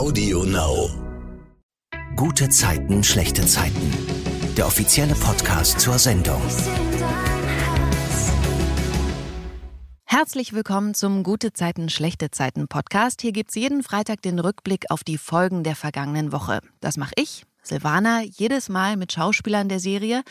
Audio Now. Gute Zeiten, schlechte Zeiten. Der offizielle Podcast zur Sendung. Herzlich willkommen zum Gute Zeiten, schlechte Zeiten Podcast. Hier gibt's jeden Freitag den Rückblick auf die Folgen der vergangenen Woche. Das mache ich, Silvana, jedes Mal mit Schauspielern der Serie.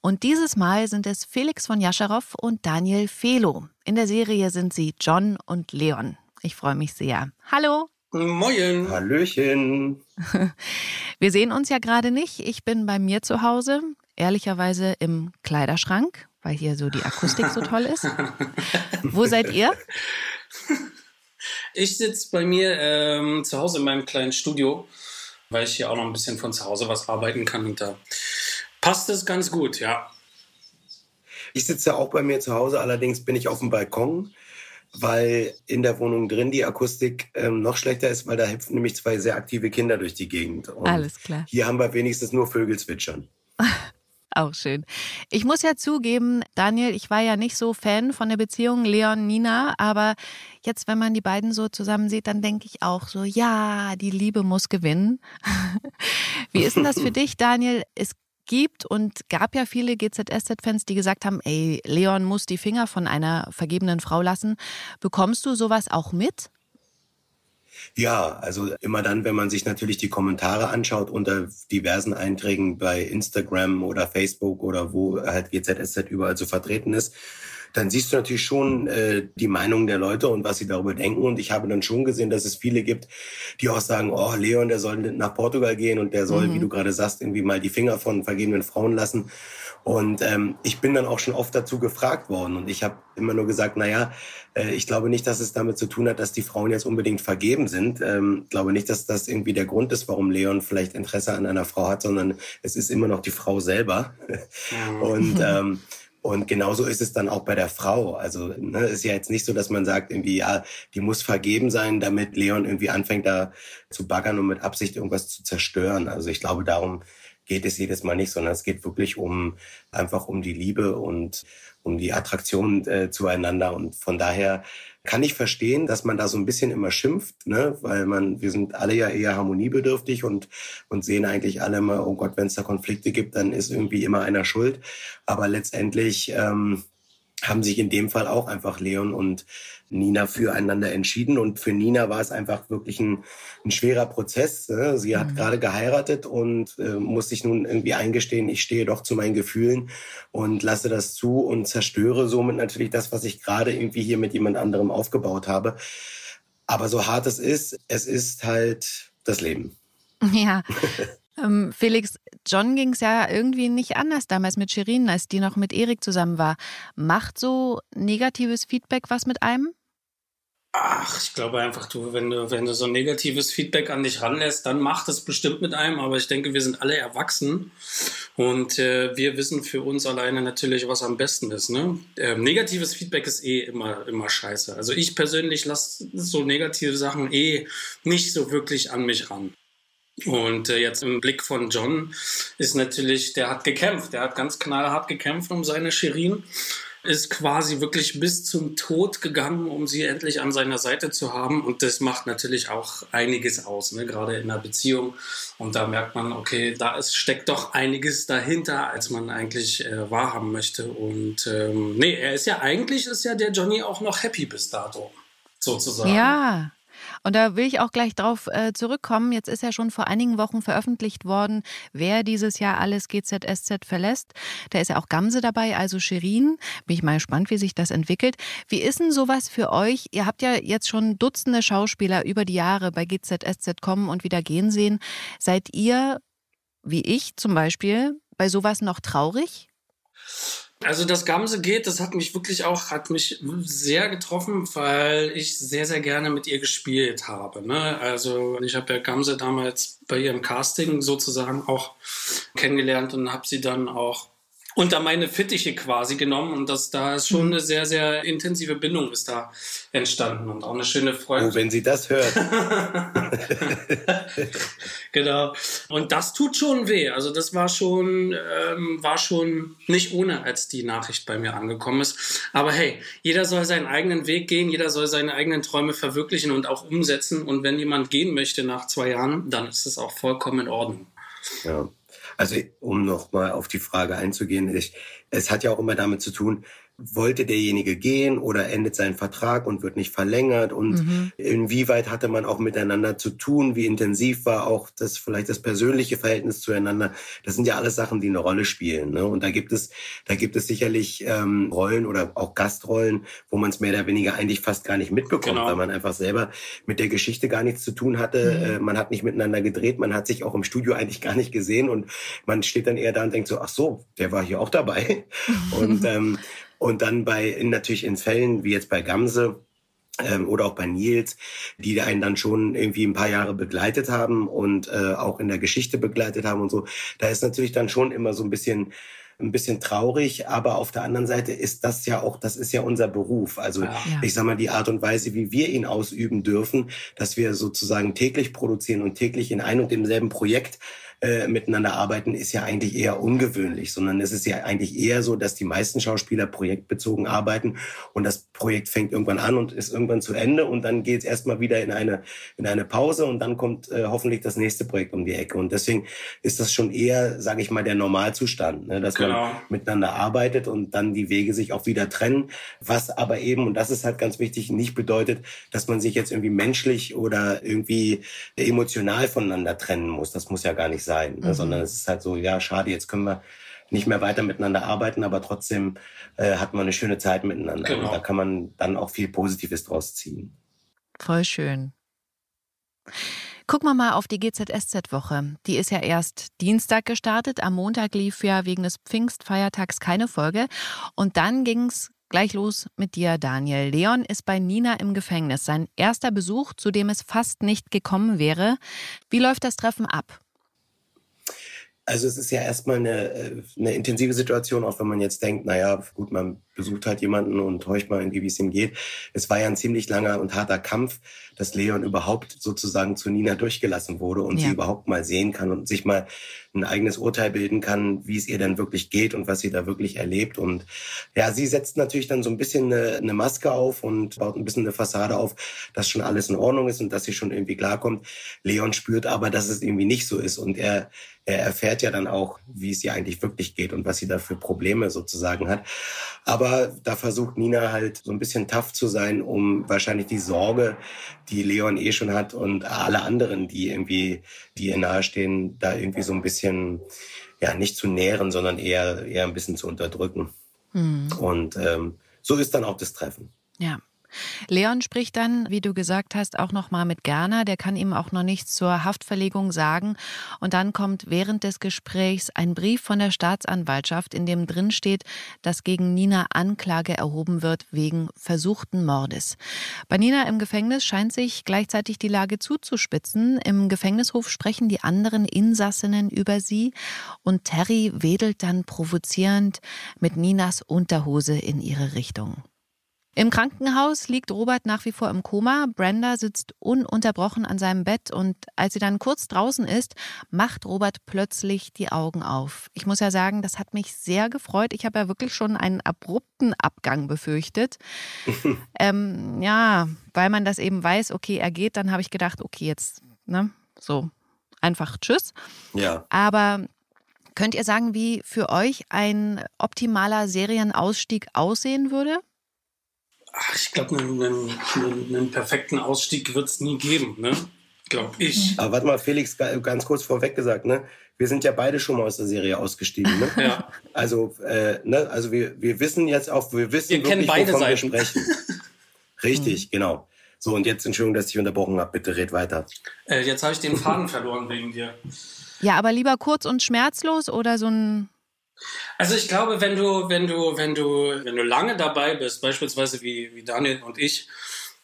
Und dieses Mal sind es Felix von Jascherow und Daniel Felo. In der Serie sind sie John und Leon. Ich freue mich sehr. Hallo. Moin. Hallöchen. Wir sehen uns ja gerade nicht. Ich bin bei mir zu Hause, ehrlicherweise im Kleiderschrank, weil hier so die Akustik so toll ist. Wo seid ihr? Ich sitze bei mir ähm, zu Hause in meinem kleinen Studio, weil ich hier auch noch ein bisschen von zu Hause was arbeiten kann und da passt es ganz gut, ja. Ich sitze auch bei mir zu Hause, allerdings bin ich auf dem Balkon weil in der Wohnung drin die Akustik ähm, noch schlechter ist, weil da hüpfen nämlich zwei sehr aktive Kinder durch die Gegend. Und Alles klar. Hier haben wir wenigstens nur Vögel zwitschern. Auch schön. Ich muss ja zugeben, Daniel, ich war ja nicht so Fan von der Beziehung Leon-Nina, aber jetzt, wenn man die beiden so zusammen sieht, dann denke ich auch so, ja, die Liebe muss gewinnen. Wie ist denn das für dich, Daniel? Es gibt und gab ja viele GZSZ-Fans, die gesagt haben, ey, Leon muss die Finger von einer vergebenen Frau lassen. Bekommst du sowas auch mit? Ja, also immer dann, wenn man sich natürlich die Kommentare anschaut unter diversen Einträgen bei Instagram oder Facebook oder wo halt GZSZ überall so vertreten ist, dann siehst du natürlich schon äh, die Meinung der Leute und was sie darüber denken. Und ich habe dann schon gesehen, dass es viele gibt, die auch sagen, oh, Leon, der soll nach Portugal gehen und der soll, mhm. wie du gerade sagst, irgendwie mal die Finger von vergebenen Frauen lassen. Und ähm, ich bin dann auch schon oft dazu gefragt worden. Und ich habe immer nur gesagt, naja, äh, ich glaube nicht, dass es damit zu tun hat, dass die Frauen jetzt unbedingt vergeben sind. Ähm, ich glaube nicht, dass das irgendwie der Grund ist, warum Leon vielleicht Interesse an einer Frau hat, sondern es ist immer noch die Frau selber. Mhm. Und ähm, und genauso ist es dann auch bei der Frau. Also ne, ist ja jetzt nicht so, dass man sagt, irgendwie, ja, die muss vergeben sein, damit Leon irgendwie anfängt da zu baggern und mit Absicht irgendwas zu zerstören. Also ich glaube, darum geht es jedes Mal nicht, sondern es geht wirklich um einfach um die Liebe und um die Attraktion äh, zueinander. Und von daher kann ich verstehen, dass man da so ein bisschen immer schimpft, ne? weil man, wir sind alle ja eher harmoniebedürftig und, und sehen eigentlich alle immer, oh Gott, wenn es da Konflikte gibt, dann ist irgendwie immer einer schuld. Aber letztendlich ähm, haben sich in dem Fall auch einfach Leon und Nina füreinander entschieden. Und für Nina war es einfach wirklich ein, ein schwerer Prozess. Ne? Sie hat mhm. gerade geheiratet und äh, muss sich nun irgendwie eingestehen, ich stehe doch zu meinen Gefühlen und lasse das zu und zerstöre somit natürlich das, was ich gerade irgendwie hier mit jemand anderem aufgebaut habe. Aber so hart es ist, es ist halt das Leben. Ja. ähm, Felix, John ging es ja irgendwie nicht anders damals mit Shirin, als die noch mit Erik zusammen war. Macht so negatives Feedback was mit einem? Ach, ich glaube einfach, du, wenn du, wenn du so negatives Feedback an dich ranlässt, dann macht es bestimmt mit einem. Aber ich denke, wir sind alle erwachsen und äh, wir wissen für uns alleine natürlich, was am besten ist. Ne? Ähm, negatives Feedback ist eh immer, immer scheiße. Also ich persönlich lasse so negative Sachen eh nicht so wirklich an mich ran. Und äh, jetzt im Blick von John ist natürlich, der hat gekämpft, der hat ganz knallhart gekämpft um seine Shirin ist quasi wirklich bis zum Tod gegangen, um sie endlich an seiner Seite zu haben. Und das macht natürlich auch einiges aus, ne? gerade in einer Beziehung. Und da merkt man, okay, da ist, steckt doch einiges dahinter, als man eigentlich äh, wahrhaben möchte. Und ähm, nee, er ist ja eigentlich, ist ja der Johnny auch noch happy bis dato, sozusagen. Ja, und da will ich auch gleich drauf äh, zurückkommen. Jetzt ist ja schon vor einigen Wochen veröffentlicht worden, wer dieses Jahr alles GZSZ verlässt. Da ist ja auch Gamse dabei, also Shirin. Bin ich mal gespannt, wie sich das entwickelt. Wie ist denn sowas für euch? Ihr habt ja jetzt schon Dutzende Schauspieler über die Jahre bei GZSZ kommen und wieder gehen sehen. Seid ihr, wie ich zum Beispiel, bei sowas noch traurig? Also das Gamse geht, das hat mich wirklich auch, hat mich sehr getroffen, weil ich sehr, sehr gerne mit ihr gespielt habe. Ne? Also ich habe ja Gamse damals bei ihrem Casting sozusagen auch kennengelernt und habe sie dann auch unter meine Fittiche quasi genommen und das da ist schon mhm. eine sehr sehr intensive Bindung ist da entstanden und auch eine schöne Freude. Oh, wenn sie das hört. genau. Und das tut schon weh. Also das war schon ähm, war schon nicht ohne, als die Nachricht bei mir angekommen ist. Aber hey, jeder soll seinen eigenen Weg gehen, jeder soll seine eigenen Träume verwirklichen und auch umsetzen. Und wenn jemand gehen möchte nach zwei Jahren, dann ist es auch vollkommen in Ordnung. Ja. Also um nochmal auf die Frage einzugehen, ich, es hat ja auch immer damit zu tun, wollte derjenige gehen oder endet sein Vertrag und wird nicht verlängert und mhm. inwieweit hatte man auch miteinander zu tun, wie intensiv war auch das vielleicht das persönliche Verhältnis zueinander. Das sind ja alles Sachen, die eine Rolle spielen. Ne? Und da gibt es, da gibt es sicherlich ähm, Rollen oder auch Gastrollen, wo man es mehr oder weniger eigentlich fast gar nicht mitbekommt, genau. weil man einfach selber mit der Geschichte gar nichts zu tun hatte. Mhm. Äh, man hat nicht miteinander gedreht, man hat sich auch im Studio eigentlich gar nicht gesehen und man steht dann eher da und denkt so, ach so, der war hier auch dabei. und ähm, und dann bei, in, natürlich in Fällen wie jetzt bei Gamse, ähm, oder auch bei Nils, die einen dann schon irgendwie ein paar Jahre begleitet haben und äh, auch in der Geschichte begleitet haben und so. Da ist natürlich dann schon immer so ein bisschen ein bisschen traurig, aber auf der anderen Seite ist das ja auch, das ist ja unser Beruf. Also ja. ich sag mal, die Art und Weise, wie wir ihn ausüben dürfen, dass wir sozusagen täglich produzieren und täglich in ein und demselben Projekt äh, miteinander arbeiten, ist ja eigentlich eher ungewöhnlich, sondern es ist ja eigentlich eher so, dass die meisten Schauspieler projektbezogen arbeiten und das Projekt fängt irgendwann an und ist irgendwann zu Ende und dann geht es erstmal wieder in eine, in eine Pause und dann kommt äh, hoffentlich das nächste Projekt um die Ecke. Und deswegen ist das schon eher, sage ich mal, der Normalzustand, ne? dass genau. man miteinander arbeitet und dann die Wege sich auch wieder trennen, was aber eben, und das ist halt ganz wichtig, nicht bedeutet, dass man sich jetzt irgendwie menschlich oder irgendwie emotional voneinander trennen muss. Das muss ja gar nicht sein, ne? mhm. sondern es ist halt so, ja, schade, jetzt können wir nicht mehr weiter miteinander arbeiten, aber trotzdem äh, hat man eine schöne Zeit miteinander. Genau. Und da kann man dann auch viel Positives draus ziehen. Voll schön. Gucken wir mal auf die GZSZ-Woche. Die ist ja erst Dienstag gestartet. Am Montag lief ja wegen des Pfingstfeiertags keine Folge. Und dann ging es gleich los mit dir, Daniel. Leon ist bei Nina im Gefängnis. Sein erster Besuch, zu dem es fast nicht gekommen wäre. Wie läuft das Treffen ab? Also es ist ja erstmal eine, äh, eine intensive Situation, auch wenn man jetzt denkt, naja, gut, man besucht halt jemanden und horcht mal irgendwie, wie es ihm geht. Es war ja ein ziemlich langer und harter Kampf, dass Leon überhaupt sozusagen zu Nina durchgelassen wurde und ja. sie überhaupt mal sehen kann und sich mal ein eigenes Urteil bilden kann, wie es ihr denn wirklich geht und was sie da wirklich erlebt. Und ja, sie setzt natürlich dann so ein bisschen eine, eine Maske auf und baut ein bisschen eine Fassade auf, dass schon alles in Ordnung ist und dass sie schon irgendwie klarkommt. Leon spürt aber, dass es irgendwie nicht so ist und er er erfährt ja dann auch, wie es ihr eigentlich wirklich geht und was sie da für Probleme sozusagen hat. Aber da versucht Nina halt so ein bisschen tough zu sein, um wahrscheinlich die Sorge, die Leon eh schon hat und alle anderen, die irgendwie, die ihr nahestehen, da irgendwie so ein bisschen, ja, nicht zu nähren, sondern eher, eher ein bisschen zu unterdrücken. Mhm. Und ähm, so ist dann auch das Treffen. Ja. Leon spricht dann, wie du gesagt hast, auch noch mal mit Gerner. Der kann ihm auch noch nichts zur Haftverlegung sagen. Und dann kommt während des Gesprächs ein Brief von der Staatsanwaltschaft, in dem drin steht, dass gegen Nina Anklage erhoben wird wegen versuchten Mordes. Bei Nina im Gefängnis scheint sich gleichzeitig die Lage zuzuspitzen. Im Gefängnishof sprechen die anderen Insassinnen über sie und Terry wedelt dann provozierend mit Ninas Unterhose in ihre Richtung. Im Krankenhaus liegt Robert nach wie vor im Koma. Brenda sitzt ununterbrochen an seinem Bett und als sie dann kurz draußen ist, macht Robert plötzlich die Augen auf. Ich muss ja sagen, das hat mich sehr gefreut. Ich habe ja wirklich schon einen abrupten Abgang befürchtet. ähm, ja, weil man das eben weiß, okay, er geht, dann habe ich gedacht, okay, jetzt, ne, so einfach Tschüss. Ja. Aber könnt ihr sagen, wie für euch ein optimaler Serienausstieg aussehen würde? Ach, ich glaube, einen, einen, einen, perfekten Ausstieg wird es nie geben, ne? Glaube ich. Aber warte mal, Felix, ganz kurz vorweg gesagt, ne? Wir sind ja beide schon mal aus der Serie ausgestiegen, ne? ja. Also, äh, ne? Also wir, wir wissen jetzt auch, wir wissen wir wirklich, beide wovon Seiten. wir sprechen. Richtig, mhm. genau. So, und jetzt Entschuldigung, dass ich unterbrochen habe. Bitte red weiter. Äh, jetzt habe ich den Faden verloren wegen dir. Ja, aber lieber kurz und schmerzlos oder so ein also ich glaube, wenn du, wenn du, wenn du, wenn du lange dabei bist, beispielsweise wie, wie Daniel und ich,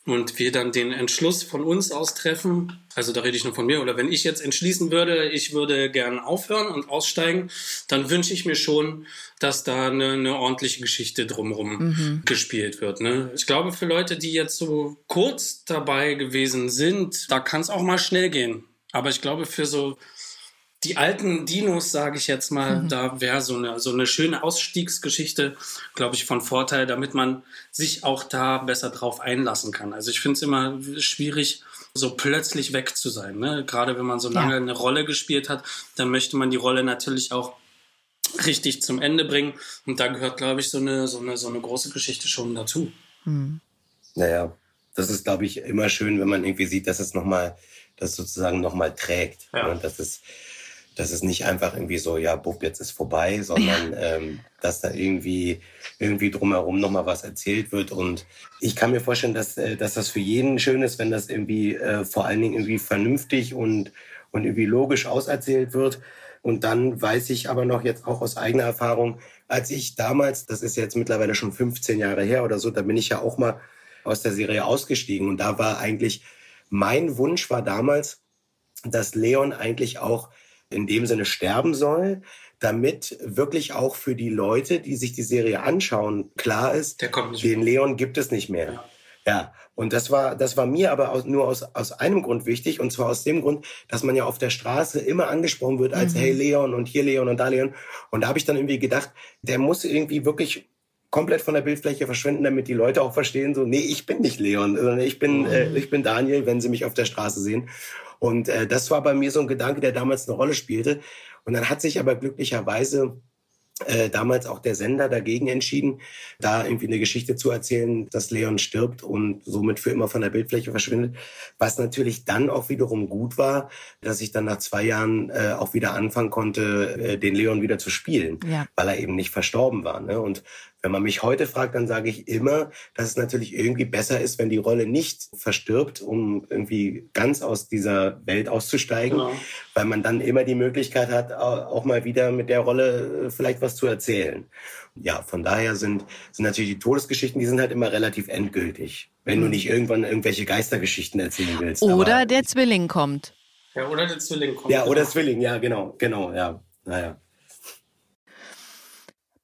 und wir dann den Entschluss von uns aus treffen, also da rede ich nur von mir, oder wenn ich jetzt entschließen würde, ich würde gern aufhören und aussteigen, dann wünsche ich mir schon, dass da eine, eine ordentliche Geschichte drumherum mhm. gespielt wird. Ne? Ich glaube, für Leute, die jetzt so kurz dabei gewesen sind, da kann es auch mal schnell gehen. Aber ich glaube, für so die alten Dinos, sage ich jetzt mal, mhm. da wäre so eine, so eine schöne Ausstiegsgeschichte, glaube ich, von Vorteil, damit man sich auch da besser drauf einlassen kann. Also ich finde es immer schwierig, so plötzlich weg zu sein. Ne? Gerade wenn man so lange ja. eine Rolle gespielt hat, dann möchte man die Rolle natürlich auch richtig zum Ende bringen. Und da gehört, glaube ich, so eine, so, eine, so eine große Geschichte schon dazu. Mhm. Naja, das ist, glaube ich, immer schön, wenn man irgendwie sieht, dass es nochmal, das sozusagen nochmal trägt. Ja. Und das ist, dass es nicht einfach irgendwie so, ja, Bub, jetzt ist vorbei, sondern ja. ähm, dass da irgendwie irgendwie drumherum nochmal was erzählt wird. Und ich kann mir vorstellen, dass, äh, dass das für jeden schön ist, wenn das irgendwie äh, vor allen Dingen irgendwie vernünftig und, und irgendwie logisch auserzählt wird. Und dann weiß ich aber noch jetzt auch aus eigener Erfahrung, als ich damals, das ist jetzt mittlerweile schon 15 Jahre her oder so, da bin ich ja auch mal aus der Serie ausgestiegen. Und da war eigentlich, mein Wunsch war damals, dass Leon eigentlich auch in dem Sinne sterben soll, damit wirklich auch für die Leute, die sich die Serie anschauen, klar ist, den Leon gibt es nicht mehr. Ja. Ja, und das war, das war mir aber aus, nur aus, aus einem Grund wichtig, und zwar aus dem Grund, dass man ja auf der Straße immer angesprochen wird als, mhm. hey Leon und hier Leon und da Leon. Und da habe ich dann irgendwie gedacht, der muss irgendwie wirklich komplett von der Bildfläche verschwinden, damit die Leute auch verstehen, so, nee, ich bin nicht Leon, sondern ich bin, mhm. äh, ich bin Daniel, wenn sie mich auf der Straße sehen. Und äh, das war bei mir so ein Gedanke, der damals eine Rolle spielte. Und dann hat sich aber glücklicherweise äh, damals auch der Sender dagegen entschieden, da irgendwie eine Geschichte zu erzählen, dass Leon stirbt und somit für immer von der Bildfläche verschwindet. Was natürlich dann auch wiederum gut war, dass ich dann nach zwei Jahren äh, auch wieder anfangen konnte, äh, den Leon wieder zu spielen, ja. weil er eben nicht verstorben war. Ne? Und wenn man mich heute fragt, dann sage ich immer, dass es natürlich irgendwie besser ist, wenn die Rolle nicht verstirbt, um irgendwie ganz aus dieser Welt auszusteigen, genau. weil man dann immer die Möglichkeit hat, auch mal wieder mit der Rolle äh, vielleicht was zu erzählen. Ja, von daher sind, sind natürlich die Todesgeschichten, die sind halt immer relativ endgültig, wenn du mhm. nicht irgendwann irgendwelche Geistergeschichten erzählen willst. Oder Aber der Zwilling kommt. Ja, oder der Zwilling kommt. Ja, oder Zwilling, ja, genau, genau, ja. Naja.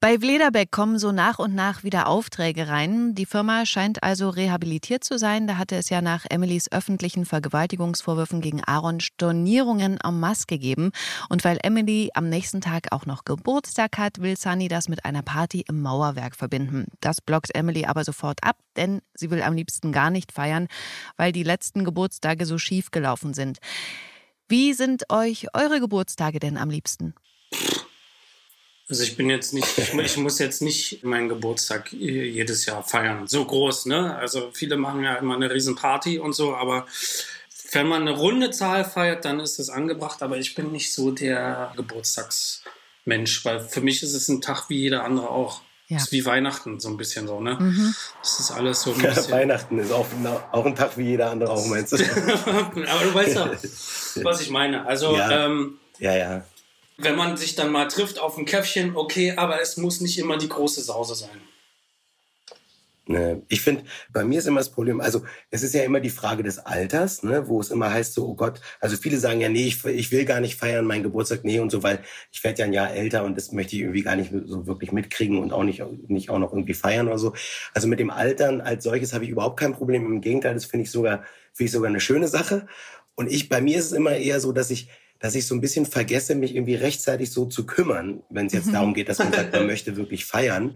Bei Vlederbeck kommen so nach und nach wieder Aufträge rein. Die Firma scheint also rehabilitiert zu sein. Da hatte es ja nach Emilys öffentlichen Vergewaltigungsvorwürfen gegen Aaron Stornierungen en masse gegeben. Und weil Emily am nächsten Tag auch noch Geburtstag hat, will Sunny das mit einer Party im Mauerwerk verbinden. Das blockt Emily aber sofort ab, denn sie will am liebsten gar nicht feiern, weil die letzten Geburtstage so schief gelaufen sind. Wie sind euch eure Geburtstage denn am liebsten? Also ich bin jetzt nicht, ich, ich, muss jetzt nicht meinen Geburtstag jedes Jahr feiern. So groß, ne? Also viele machen ja immer eine Riesenparty und so, aber wenn man eine runde Zahl feiert, dann ist es angebracht. Aber ich bin nicht so der Geburtstagsmensch, weil für mich ist es ein Tag wie jeder andere auch. Ja. Das ist wie Weihnachten so ein bisschen so, ne? Mhm. Das ist alles so ein bisschen. Ja, Weihnachten ist auch, auch ein Tag wie jeder andere auch, meinst du? aber du weißt ja, was ich meine. Also, ja, ähm, ja. ja wenn man sich dann mal trifft auf ein Käffchen, okay, aber es muss nicht immer die große Sause sein. Ne, ich finde, bei mir ist immer das Problem, also es ist ja immer die Frage des Alters, ne, wo es immer heißt so, oh Gott, also viele sagen ja, nee, ich, ich will gar nicht feiern, meinen Geburtstag, nee und so, weil ich werde ja ein Jahr älter und das möchte ich irgendwie gar nicht so wirklich mitkriegen und auch nicht, nicht auch noch irgendwie feiern oder so. Also mit dem Altern als solches habe ich überhaupt kein Problem. Im Gegenteil, das finde ich sogar, finde ich sogar eine schöne Sache. Und ich, bei mir ist es immer eher so, dass ich, dass ich so ein bisschen vergesse, mich irgendwie rechtzeitig so zu kümmern, wenn es jetzt mhm. darum geht, dass man sagt, man möchte wirklich feiern.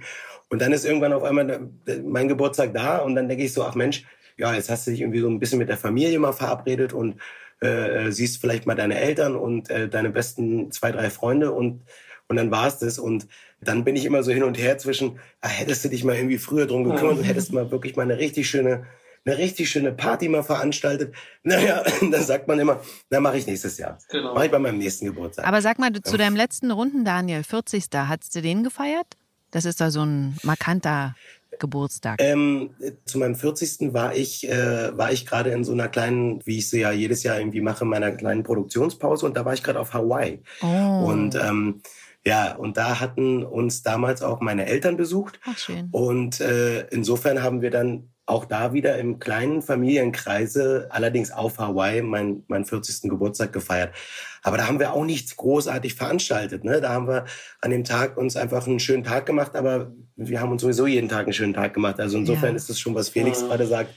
Und dann ist irgendwann auf einmal mein Geburtstag da und dann denke ich so, ach Mensch, ja, jetzt hast du dich irgendwie so ein bisschen mit der Familie mal verabredet und äh, siehst vielleicht mal deine Eltern und äh, deine besten zwei, drei Freunde und und dann war es das. Und dann bin ich immer so hin und her zwischen, ah, hättest du dich mal irgendwie früher drum gekümmert und hättest mal wirklich mal eine richtig schöne eine richtig schöne Party mal veranstaltet. Naja, dann sagt man immer, na mache ich nächstes Jahr. Genau. Mache ich bei meinem nächsten Geburtstag. Aber sag mal, zu ja. deinem letzten Runden, Daniel, 40. Hattest du den gefeiert? Das ist da so ein markanter Geburtstag? Ähm, zu meinem 40. war ich, äh, war ich gerade in so einer kleinen, wie ich sie ja jedes Jahr irgendwie mache, meiner kleinen Produktionspause und da war ich gerade auf Hawaii. Oh. Und ähm, ja, und da hatten uns damals auch meine Eltern besucht. Ach, schön. Und äh, insofern haben wir dann auch da wieder im kleinen Familienkreise, allerdings auf Hawaii, mein, mein 40. Geburtstag gefeiert. Aber da haben wir auch nichts großartig veranstaltet. Ne? Da haben wir an dem Tag uns einfach einen schönen Tag gemacht, aber wir haben uns sowieso jeden Tag einen schönen Tag gemacht. Also insofern ja. ist es schon, was Felix ja. gerade sagt.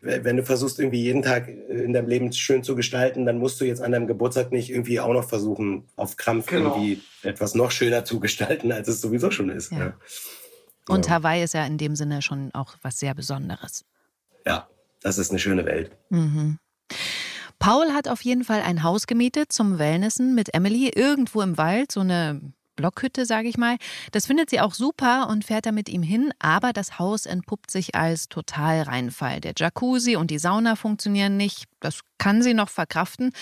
Wenn du versuchst, irgendwie jeden Tag in deinem Leben schön zu gestalten, dann musst du jetzt an deinem Geburtstag nicht irgendwie auch noch versuchen, auf Krampf genau. irgendwie etwas noch schöner zu gestalten, als es sowieso schon ist. Ja. Und ja. Hawaii ist ja in dem Sinne schon auch was sehr Besonderes. Ja, das ist eine schöne Welt. Mhm. Paul hat auf jeden Fall ein Haus gemietet zum Wellnessen mit Emily irgendwo im Wald, so eine Blockhütte, sage ich mal. Das findet sie auch super und fährt da mit ihm hin, aber das Haus entpuppt sich als Totalreinfall. Der Jacuzzi und die Sauna funktionieren nicht, das kann sie noch verkraften,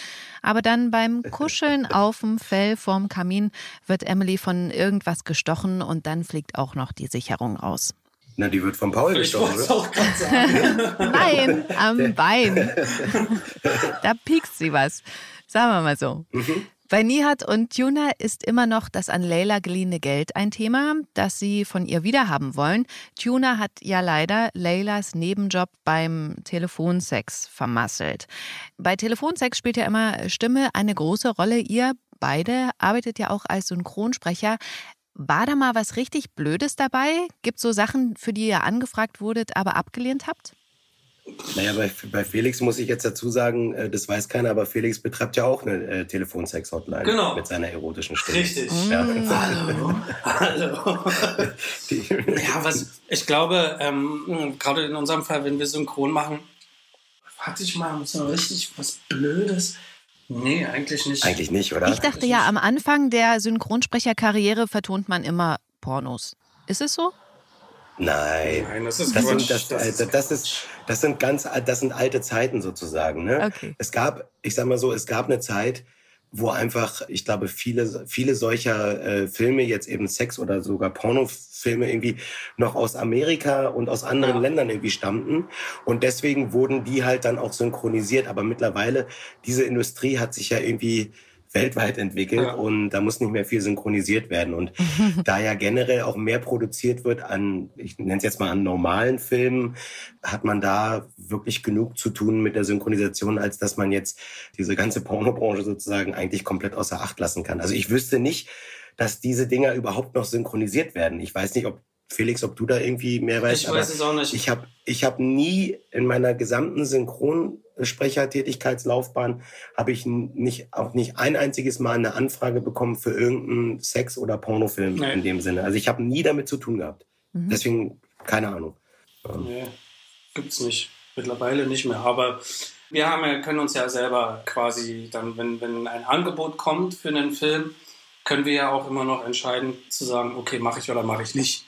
aber dann beim Kuscheln auf dem Fell vorm Kamin wird Emily von irgendwas gestochen und dann fliegt auch noch die Sicherung raus. Na, die wird von Paul gestochen, oder? auch. Nein, am Bein. da piekst sie was. Sagen wir mal so. Mhm. Bei Nihat und Tuna ist immer noch das an Leila geliehene Geld ein Thema, das sie von ihr wiederhaben wollen. Tuna hat ja leider Leilas Nebenjob beim Telefonsex vermasselt. Bei Telefonsex spielt ja immer Stimme eine große Rolle. Ihr beide arbeitet ja auch als Synchronsprecher. War da mal was richtig Blödes dabei? Gibt es so Sachen, für die ihr angefragt wurdet, aber abgelehnt habt? Naja, bei, bei Felix muss ich jetzt dazu sagen, äh, das weiß keiner, aber Felix betreibt ja auch eine äh, Telefonsex-Hotline genau. mit seiner erotischen Stimme. Richtig. Ja. Mm. Hallo. Hallo. ja, was ich glaube, ähm, gerade in unserem Fall, wenn wir synchron machen, hatte ich mal so richtig was Blödes. Nee, eigentlich nicht. Eigentlich nicht, oder? Ich dachte ja, am Anfang der Synchronsprecherkarriere vertont man immer Pornos. Ist es so? Nein. Nein, das ist das sind, das, das, ist, das, ist, das sind ganz, das sind alte Zeiten sozusagen. Ne? Okay. Es gab, ich sag mal so, es gab eine Zeit, wo einfach, ich glaube, viele, viele solcher äh, Filme, jetzt eben Sex oder sogar Pornofilme irgendwie noch aus Amerika und aus anderen ja. Ländern irgendwie stammten. Und deswegen wurden die halt dann auch synchronisiert. Aber mittlerweile, diese Industrie hat sich ja irgendwie weltweit entwickelt ja. und da muss nicht mehr viel synchronisiert werden. Und da ja generell auch mehr produziert wird an, ich nenne es jetzt mal an normalen Filmen, hat man da wirklich genug zu tun mit der Synchronisation, als dass man jetzt diese ganze Pornobranche sozusagen eigentlich komplett außer Acht lassen kann. Also ich wüsste nicht, dass diese Dinger überhaupt noch synchronisiert werden. Ich weiß nicht, ob Felix, ob du da irgendwie mehr weißt. Ich weiß es auch nicht. Ich habe ich hab nie in meiner gesamten Synchronsprechertätigkeitslaufbahn habe ich nicht auch nicht ein einziges Mal eine Anfrage bekommen für irgendeinen Sex- oder Pornofilm nee. in dem Sinne. Also ich habe nie damit zu tun gehabt. Mhm. Deswegen keine Ahnung. Nee, gibt's nicht. Mittlerweile nicht mehr. Aber wir haben, können uns ja selber quasi dann, wenn, wenn ein Angebot kommt für einen Film, können wir ja auch immer noch entscheiden zu sagen, okay, mache ich oder mache ich nicht.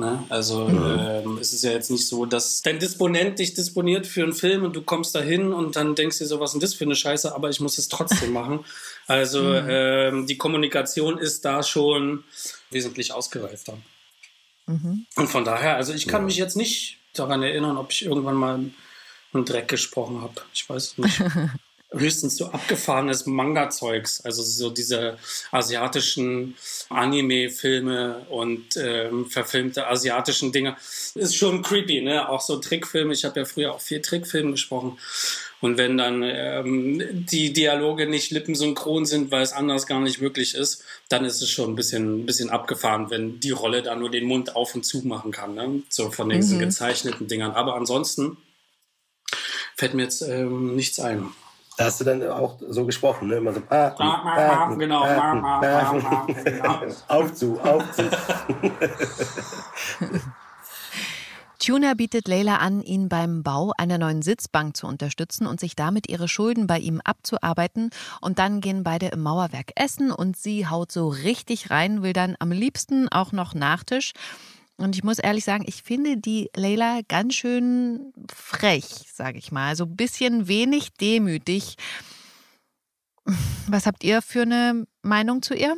Ne? Also mhm. ähm, es ist ja jetzt nicht so, dass dein Disponent dich disponiert für einen Film und du kommst da hin und dann denkst dir so, was ist das für eine Scheiße, aber ich muss es trotzdem machen. Also mhm. ähm, die Kommunikation ist da schon wesentlich ausgereifter. Mhm. Und von daher, also ich kann ja. mich jetzt nicht daran erinnern, ob ich irgendwann mal einen Dreck gesprochen habe. Ich weiß es nicht. höchstens so abgefahrenes Manga-Zeugs, also so diese asiatischen Anime-Filme und ähm, verfilmte asiatischen Dinge. Ist schon creepy, ne? Auch so Trickfilme. Ich habe ja früher auch viel Trickfilme gesprochen. Und wenn dann ähm, die Dialoge nicht lippensynchron sind, weil es anders gar nicht möglich ist, dann ist es schon ein bisschen, ein bisschen abgefahren, wenn die Rolle da nur den Mund auf und zu machen kann, ne? so von diesen mhm. gezeichneten Dingern. Aber ansonsten fällt mir jetzt ähm, nichts ein. Da hast du dann auch so gesprochen, ne? Immer so, ah, ah, genau, ah, ah, genau. auf zu, auf zu. Tuna bietet Leila an, ihn beim Bau einer neuen Sitzbank zu unterstützen und sich damit ihre Schulden bei ihm abzuarbeiten. Und dann gehen beide im Mauerwerk essen und sie haut so richtig rein, will dann am liebsten auch noch Nachtisch. Und ich muss ehrlich sagen, ich finde die Leila ganz schön frech, sage ich mal. Also ein bisschen wenig demütig. Was habt ihr für eine Meinung zu ihr?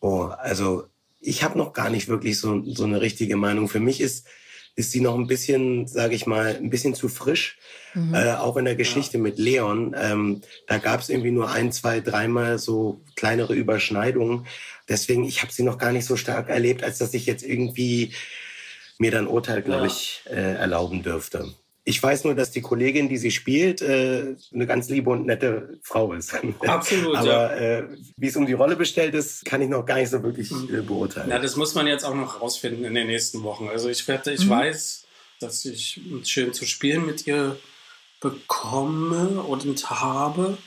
Oh, also ich habe noch gar nicht wirklich so, so eine richtige Meinung. Für mich ist, ist sie noch ein bisschen, sage ich mal, ein bisschen zu frisch. Mhm. Äh, auch in der Geschichte ja. mit Leon. Ähm, da gab es irgendwie nur ein, zwei, dreimal so kleinere Überschneidungen. Deswegen, ich habe sie noch gar nicht so stark erlebt, als dass ich jetzt irgendwie mir dann Urteil, glaube ich, äh, erlauben dürfte. Ich weiß nur, dass die Kollegin, die sie spielt, äh, eine ganz liebe und nette Frau ist. Absolut. Aber ja. äh, wie es um die Rolle bestellt ist, kann ich noch gar nicht so wirklich äh, beurteilen. Ja, das muss man jetzt auch noch rausfinden in den nächsten Wochen. Also ich werde, ich mhm. weiß, dass ich schön zu spielen mit ihr bekomme und habe.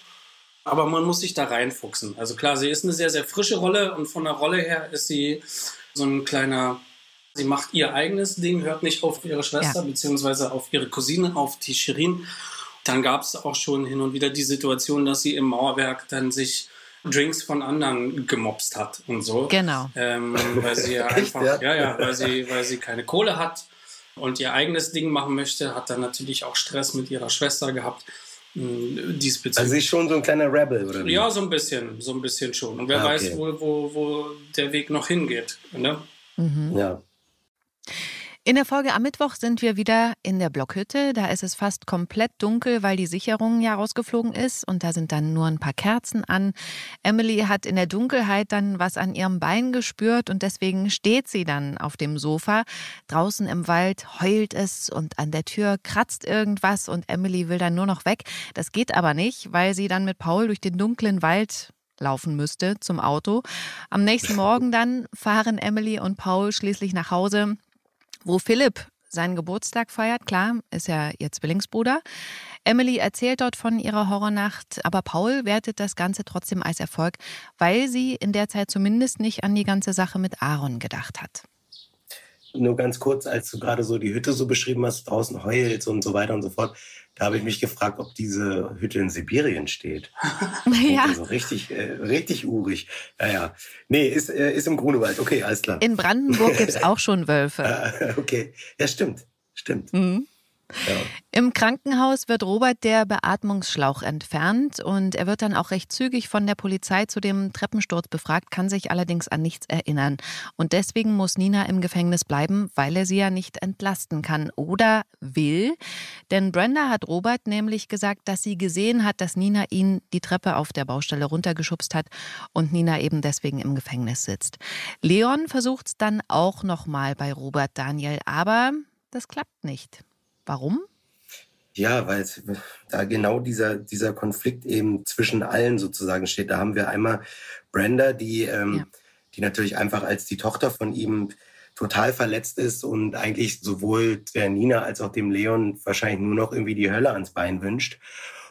Aber man muss sich da reinfuchsen. Also klar, sie ist eine sehr, sehr frische Rolle und von der Rolle her ist sie so ein kleiner Sie macht ihr eigenes Ding, hört nicht auf ihre Schwester ja. beziehungsweise auf ihre Cousine, auf die Shirin. Dann gab es auch schon hin und wieder die Situation, dass sie im Mauerwerk dann sich Drinks von anderen gemobst hat und so. Genau. Ähm, weil sie ja einfach, ja? ja, ja, weil sie, weil sie keine Kohle hat und ihr eigenes Ding machen möchte, hat dann natürlich auch Stress mit ihrer Schwester gehabt. Diesbezüglich. Also ist schon so ein kleiner Rebel, oder wie? Ja, so ein bisschen, so ein bisschen schon. Und wer ah, okay. weiß, wo, wo, wo der Weg noch hingeht. Ne? Mhm. Ja. In der Folge am Mittwoch sind wir wieder in der Blockhütte. Da ist es fast komplett dunkel, weil die Sicherung ja rausgeflogen ist und da sind dann nur ein paar Kerzen an. Emily hat in der Dunkelheit dann was an ihrem Bein gespürt und deswegen steht sie dann auf dem Sofa. Draußen im Wald heult es und an der Tür kratzt irgendwas und Emily will dann nur noch weg. Das geht aber nicht, weil sie dann mit Paul durch den dunklen Wald laufen müsste zum Auto. Am nächsten Morgen dann fahren Emily und Paul schließlich nach Hause wo Philipp seinen Geburtstag feiert. Klar, ist ja ihr Zwillingsbruder. Emily erzählt dort von ihrer Horrornacht, aber Paul wertet das Ganze trotzdem als Erfolg, weil sie in der Zeit zumindest nicht an die ganze Sache mit Aaron gedacht hat. Nur ganz kurz, als du gerade so die Hütte so beschrieben hast, draußen heult und so weiter und so fort. Da habe ich mich gefragt, ob diese Hütte in Sibirien steht. ja. Also richtig, äh, richtig urig. Ja, ja. Nee, ist, äh, ist im Grunewald. Okay, alles klar. In Brandenburg gibt es auch schon Wölfe. Ah, okay, ja, stimmt. Stimmt. Mhm. Im Krankenhaus wird Robert der Beatmungsschlauch entfernt und er wird dann auch recht zügig von der Polizei zu dem Treppensturz befragt, kann sich allerdings an nichts erinnern. Und deswegen muss Nina im Gefängnis bleiben, weil er sie ja nicht entlasten kann oder will. Denn Brenda hat Robert nämlich gesagt, dass sie gesehen hat, dass Nina ihn die Treppe auf der Baustelle runtergeschubst hat und Nina eben deswegen im Gefängnis sitzt. Leon versucht es dann auch nochmal bei Robert Daniel, aber das klappt nicht. Warum? Ja, weil da genau dieser, dieser Konflikt eben zwischen allen sozusagen steht. Da haben wir einmal Brenda, die, ähm, ja. die natürlich einfach als die Tochter von ihm total verletzt ist und eigentlich sowohl der Nina als auch dem Leon wahrscheinlich nur noch irgendwie die Hölle ans Bein wünscht.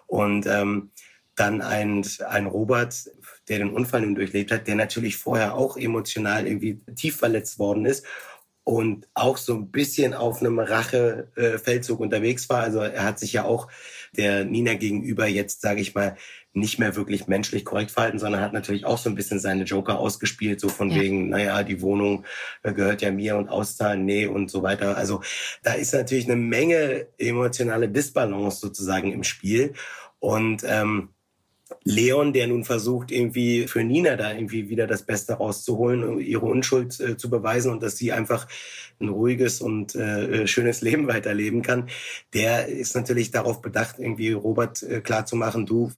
Und ähm, dann ein, ein Robert, der den Unfall nun durchlebt hat, der natürlich vorher auch emotional irgendwie tief verletzt worden ist und auch so ein bisschen auf einem Rachefeldzug unterwegs war. Also er hat sich ja auch der Nina gegenüber jetzt, sage ich mal, nicht mehr wirklich menschlich korrekt verhalten, sondern hat natürlich auch so ein bisschen seine Joker ausgespielt, so von ja. wegen, naja, die Wohnung äh, gehört ja mir und auszahlen, nee und so weiter. Also da ist natürlich eine Menge emotionale Disbalance sozusagen im Spiel. Und ähm, Leon, der nun versucht, irgendwie für Nina da irgendwie wieder das Beste rauszuholen, ihre Unschuld äh, zu beweisen und dass sie einfach ein ruhiges und äh, schönes Leben weiterleben kann, der ist natürlich darauf bedacht, irgendwie Robert äh, klarzumachen, du,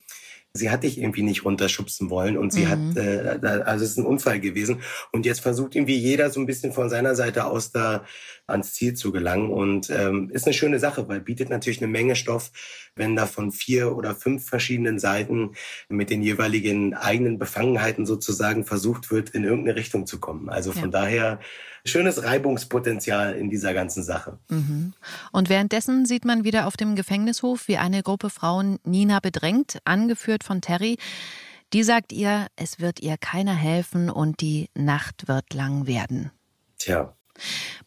sie hat dich irgendwie nicht runterschubsen wollen und sie mhm. hat, äh, also es ist ein Unfall gewesen. Und jetzt versucht irgendwie jeder so ein bisschen von seiner Seite aus da ans Ziel zu gelangen. Und ähm, ist eine schöne Sache, weil bietet natürlich eine Menge Stoff, wenn da von vier oder fünf verschiedenen Seiten mit den jeweiligen eigenen Befangenheiten sozusagen versucht wird, in irgendeine Richtung zu kommen. Also von ja. daher schönes Reibungspotenzial in dieser ganzen Sache. Mhm. Und währenddessen sieht man wieder auf dem Gefängnishof, wie eine Gruppe Frauen Nina bedrängt, angeführt von Terry. Die sagt ihr, es wird ihr keiner helfen und die Nacht wird lang werden. Tja.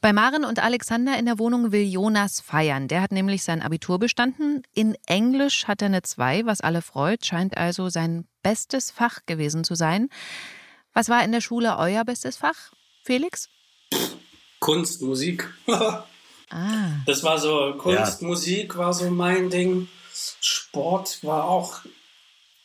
Bei Maren und Alexander in der Wohnung will Jonas feiern. Der hat nämlich sein Abitur bestanden. In Englisch hat er eine 2, was alle freut, scheint also sein bestes Fach gewesen zu sein. Was war in der Schule euer bestes Fach, Felix? Kunst, Musik. ah. Das war so, Kunst, ja. Musik war so mein Ding. Sport war auch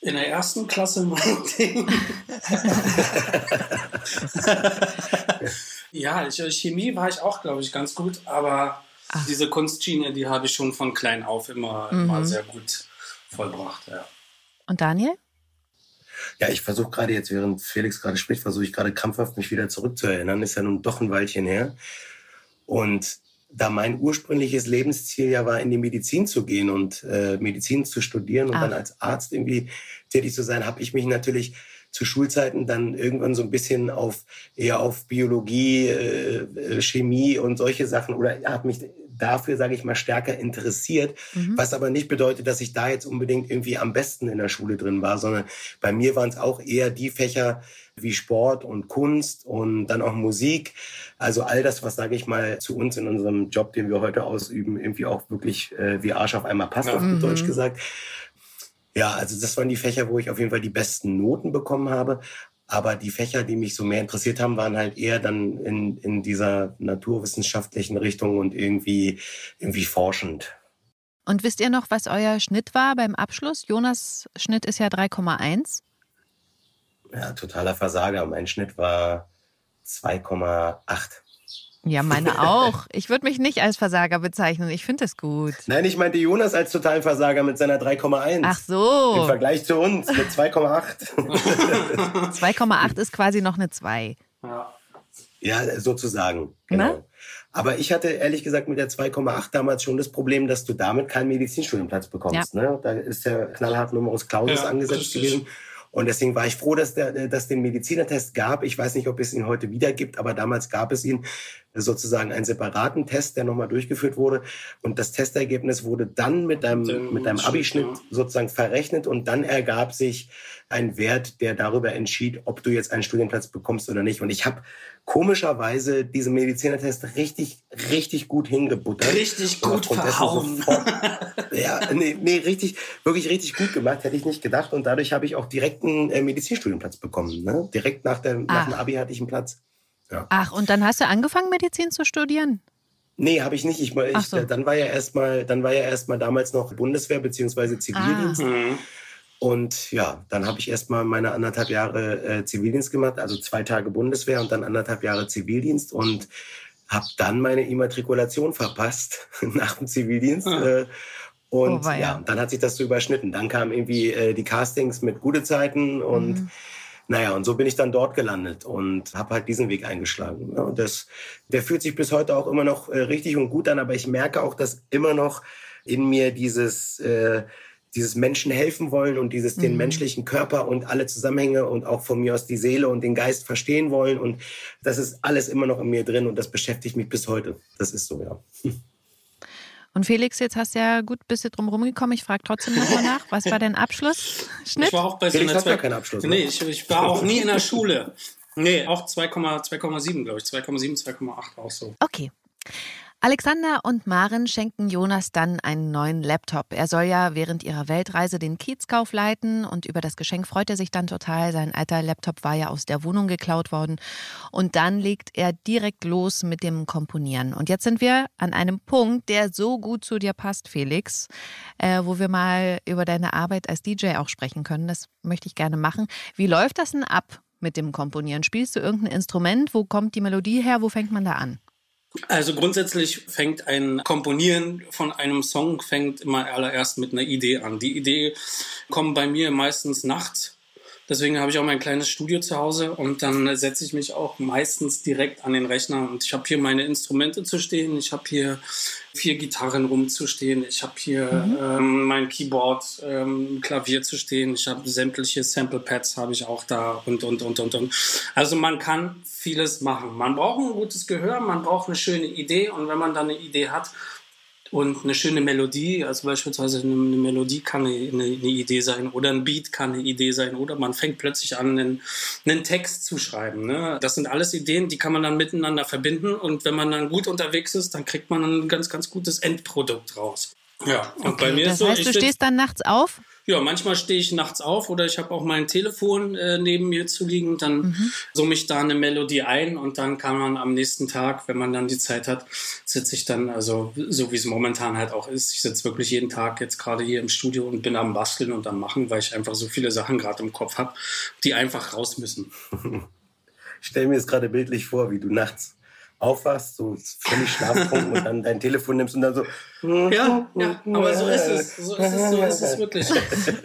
in der ersten Klasse mein Ding. ja, ich, Chemie war ich auch, glaube ich, ganz gut, aber Ach. diese Kunstschiene, die habe ich schon von klein auf immer, mhm. immer sehr gut vollbracht. Ja. Und Daniel? Ja, ich versuche gerade jetzt, während Felix gerade spricht, versuche ich gerade krampfhaft mich wieder zurückzuerinnern. Ist ja nun doch ein Weilchen her. Und da mein ursprüngliches Lebensziel ja war, in die Medizin zu gehen und äh, Medizin zu studieren und Ach. dann als Arzt irgendwie tätig zu sein, habe ich mich natürlich zu Schulzeiten dann irgendwann so ein bisschen auf eher auf Biologie, äh, äh Chemie und solche Sachen oder habe mich dafür, sage ich mal, stärker interessiert. Mhm. Was aber nicht bedeutet, dass ich da jetzt unbedingt irgendwie am besten in der Schule drin war, sondern bei mir waren es auch eher die Fächer wie Sport und Kunst und dann auch Musik. Also all das, was, sage ich mal, zu uns in unserem Job, den wir heute ausüben, irgendwie auch wirklich äh, wie Arsch auf einmal passt, auf gut Deutsch mhm. gesagt. Ja, also das waren die Fächer, wo ich auf jeden Fall die besten Noten bekommen habe. Aber die Fächer, die mich so mehr interessiert haben, waren halt eher dann in, in dieser naturwissenschaftlichen Richtung und irgendwie, irgendwie forschend. Und wisst ihr noch, was euer Schnitt war beim Abschluss? Jonas Schnitt ist ja 3,1. Ja, totaler Versager. Mein Schnitt war 2,8. Ja, meine auch. Ich würde mich nicht als Versager bezeichnen. Ich finde es gut. Nein, ich meinte Jonas als totalen Versager mit seiner 3,1. Ach so. Im Vergleich zu uns mit 2,8. 2,8 ist quasi noch eine 2. Ja, ja sozusagen. Genau. Na? Aber ich hatte ehrlich gesagt mit der 2,8 damals schon das Problem, dass du damit keinen Medizinstudienplatz bekommst. Ja. Ne? Da ist der knallhart Numerus Clausus ja, angesetzt gewesen. Und deswegen war ich froh, dass der, dass den Medizinertest gab. Ich weiß nicht, ob es ihn heute wieder gibt, aber damals gab es ihn sozusagen einen separaten Test, der nochmal durchgeführt wurde. Und das Testergebnis wurde dann mit deinem, mit deinem Abischnitt sozusagen verrechnet und dann ergab sich ein Wert, der darüber entschied, ob du jetzt einen Studienplatz bekommst oder nicht. Und ich habe komischerweise diesen Medizinertest richtig, richtig gut hingebuttert. Richtig gut verhauen. Sofort, ja, nee, nee, richtig, wirklich richtig gut gemacht, hätte ich nicht gedacht. Und dadurch habe ich auch direkt einen äh, Medizinstudienplatz bekommen. Ne? Direkt nach, der, nach dem Abi hatte ich einen Platz. Ja. Ach, und dann hast du angefangen, Medizin zu studieren? Nee, habe ich nicht. Ich, ich so. dann war ja erstmal, dann war ja erstmal damals noch Bundeswehr bzw. Zivildienst. Ah. Mhm. Und ja, dann habe ich erstmal meine anderthalb Jahre äh, Zivildienst gemacht, also zwei Tage Bundeswehr und dann anderthalb Jahre Zivildienst und habe dann meine Immatrikulation verpasst nach dem Zivildienst. Mhm. Äh, und oh, ja, dann hat sich das so überschnitten. Dann kamen irgendwie äh, die Castings mit gute Zeiten und mhm. Naja, und so bin ich dann dort gelandet und habe halt diesen Weg eingeschlagen. Und das, der fühlt sich bis heute auch immer noch äh, richtig und gut an, aber ich merke auch, dass immer noch in mir dieses, äh, dieses Menschen helfen wollen und dieses mhm. den menschlichen Körper und alle Zusammenhänge und auch von mir aus die Seele und den Geist verstehen wollen. Und das ist alles immer noch in mir drin und das beschäftigt mich bis heute. Das ist so, ja. Und Felix, jetzt hast du ja gut bist du drum rumgekommen. Ich frage trotzdem nochmal nach. Was war dein Abschlussschnitt? Ich war auch bei so einer zwei... keinen Abschluss. Nee, ich, ich war auch nie in der Schule. Nee, auch 2,7, glaube ich. 2,7, 2,8 auch so. Okay. Alexander und Maren schenken Jonas dann einen neuen Laptop. Er soll ja während ihrer Weltreise den Kiezkauf leiten und über das Geschenk freut er sich dann total. Sein alter Laptop war ja aus der Wohnung geklaut worden. Und dann legt er direkt los mit dem Komponieren. Und jetzt sind wir an einem Punkt, der so gut zu dir passt, Felix, äh, wo wir mal über deine Arbeit als DJ auch sprechen können. Das möchte ich gerne machen. Wie läuft das denn ab mit dem Komponieren? Spielst du irgendein Instrument? Wo kommt die Melodie her? Wo fängt man da an? Also grundsätzlich fängt ein Komponieren von einem Song fängt immer allererst mit einer Idee an. Die Idee kommt bei mir meistens nachts Deswegen habe ich auch mein kleines Studio zu Hause und dann setze ich mich auch meistens direkt an den Rechner und ich habe hier meine Instrumente zu stehen. Ich habe hier vier Gitarren rumzustehen. Ich habe hier mhm. ähm, mein Keyboard, ähm, Klavier zu stehen. Ich habe sämtliche Sample Pads habe ich auch da und und und und und. Also man kann vieles machen. Man braucht ein gutes Gehör, man braucht eine schöne Idee und wenn man dann eine Idee hat, und eine schöne Melodie, also beispielsweise eine, Melodie kann eine, eine, Idee sein oder ein Beat kann eine Idee sein oder man fängt plötzlich an, einen, einen Text zu schreiben. Ne? Das sind alles Ideen, die kann man dann miteinander verbinden und wenn man dann gut unterwegs ist, dann kriegt man ein ganz, ganz gutes Endprodukt raus. Ja, und okay, bei mir das ist so. Heißt, du stehst dann nachts auf? Ja, manchmal stehe ich nachts auf oder ich habe auch mein Telefon äh, neben mir zu liegen. Dann mhm. summe ich da eine Melodie ein und dann kann man am nächsten Tag, wenn man dann die Zeit hat, sitze ich dann, also so wie es momentan halt auch ist, ich sitze wirklich jeden Tag jetzt gerade hier im Studio und bin am Basteln und am Machen, weil ich einfach so viele Sachen gerade im Kopf habe, die einfach raus müssen. Ich stelle mir jetzt gerade bildlich vor, wie du nachts aufwachst, so völlig schlaftrunken und dann dein Telefon nimmst und dann so. Ja, ja, aber so ist es. So ist es, so ist es wirklich.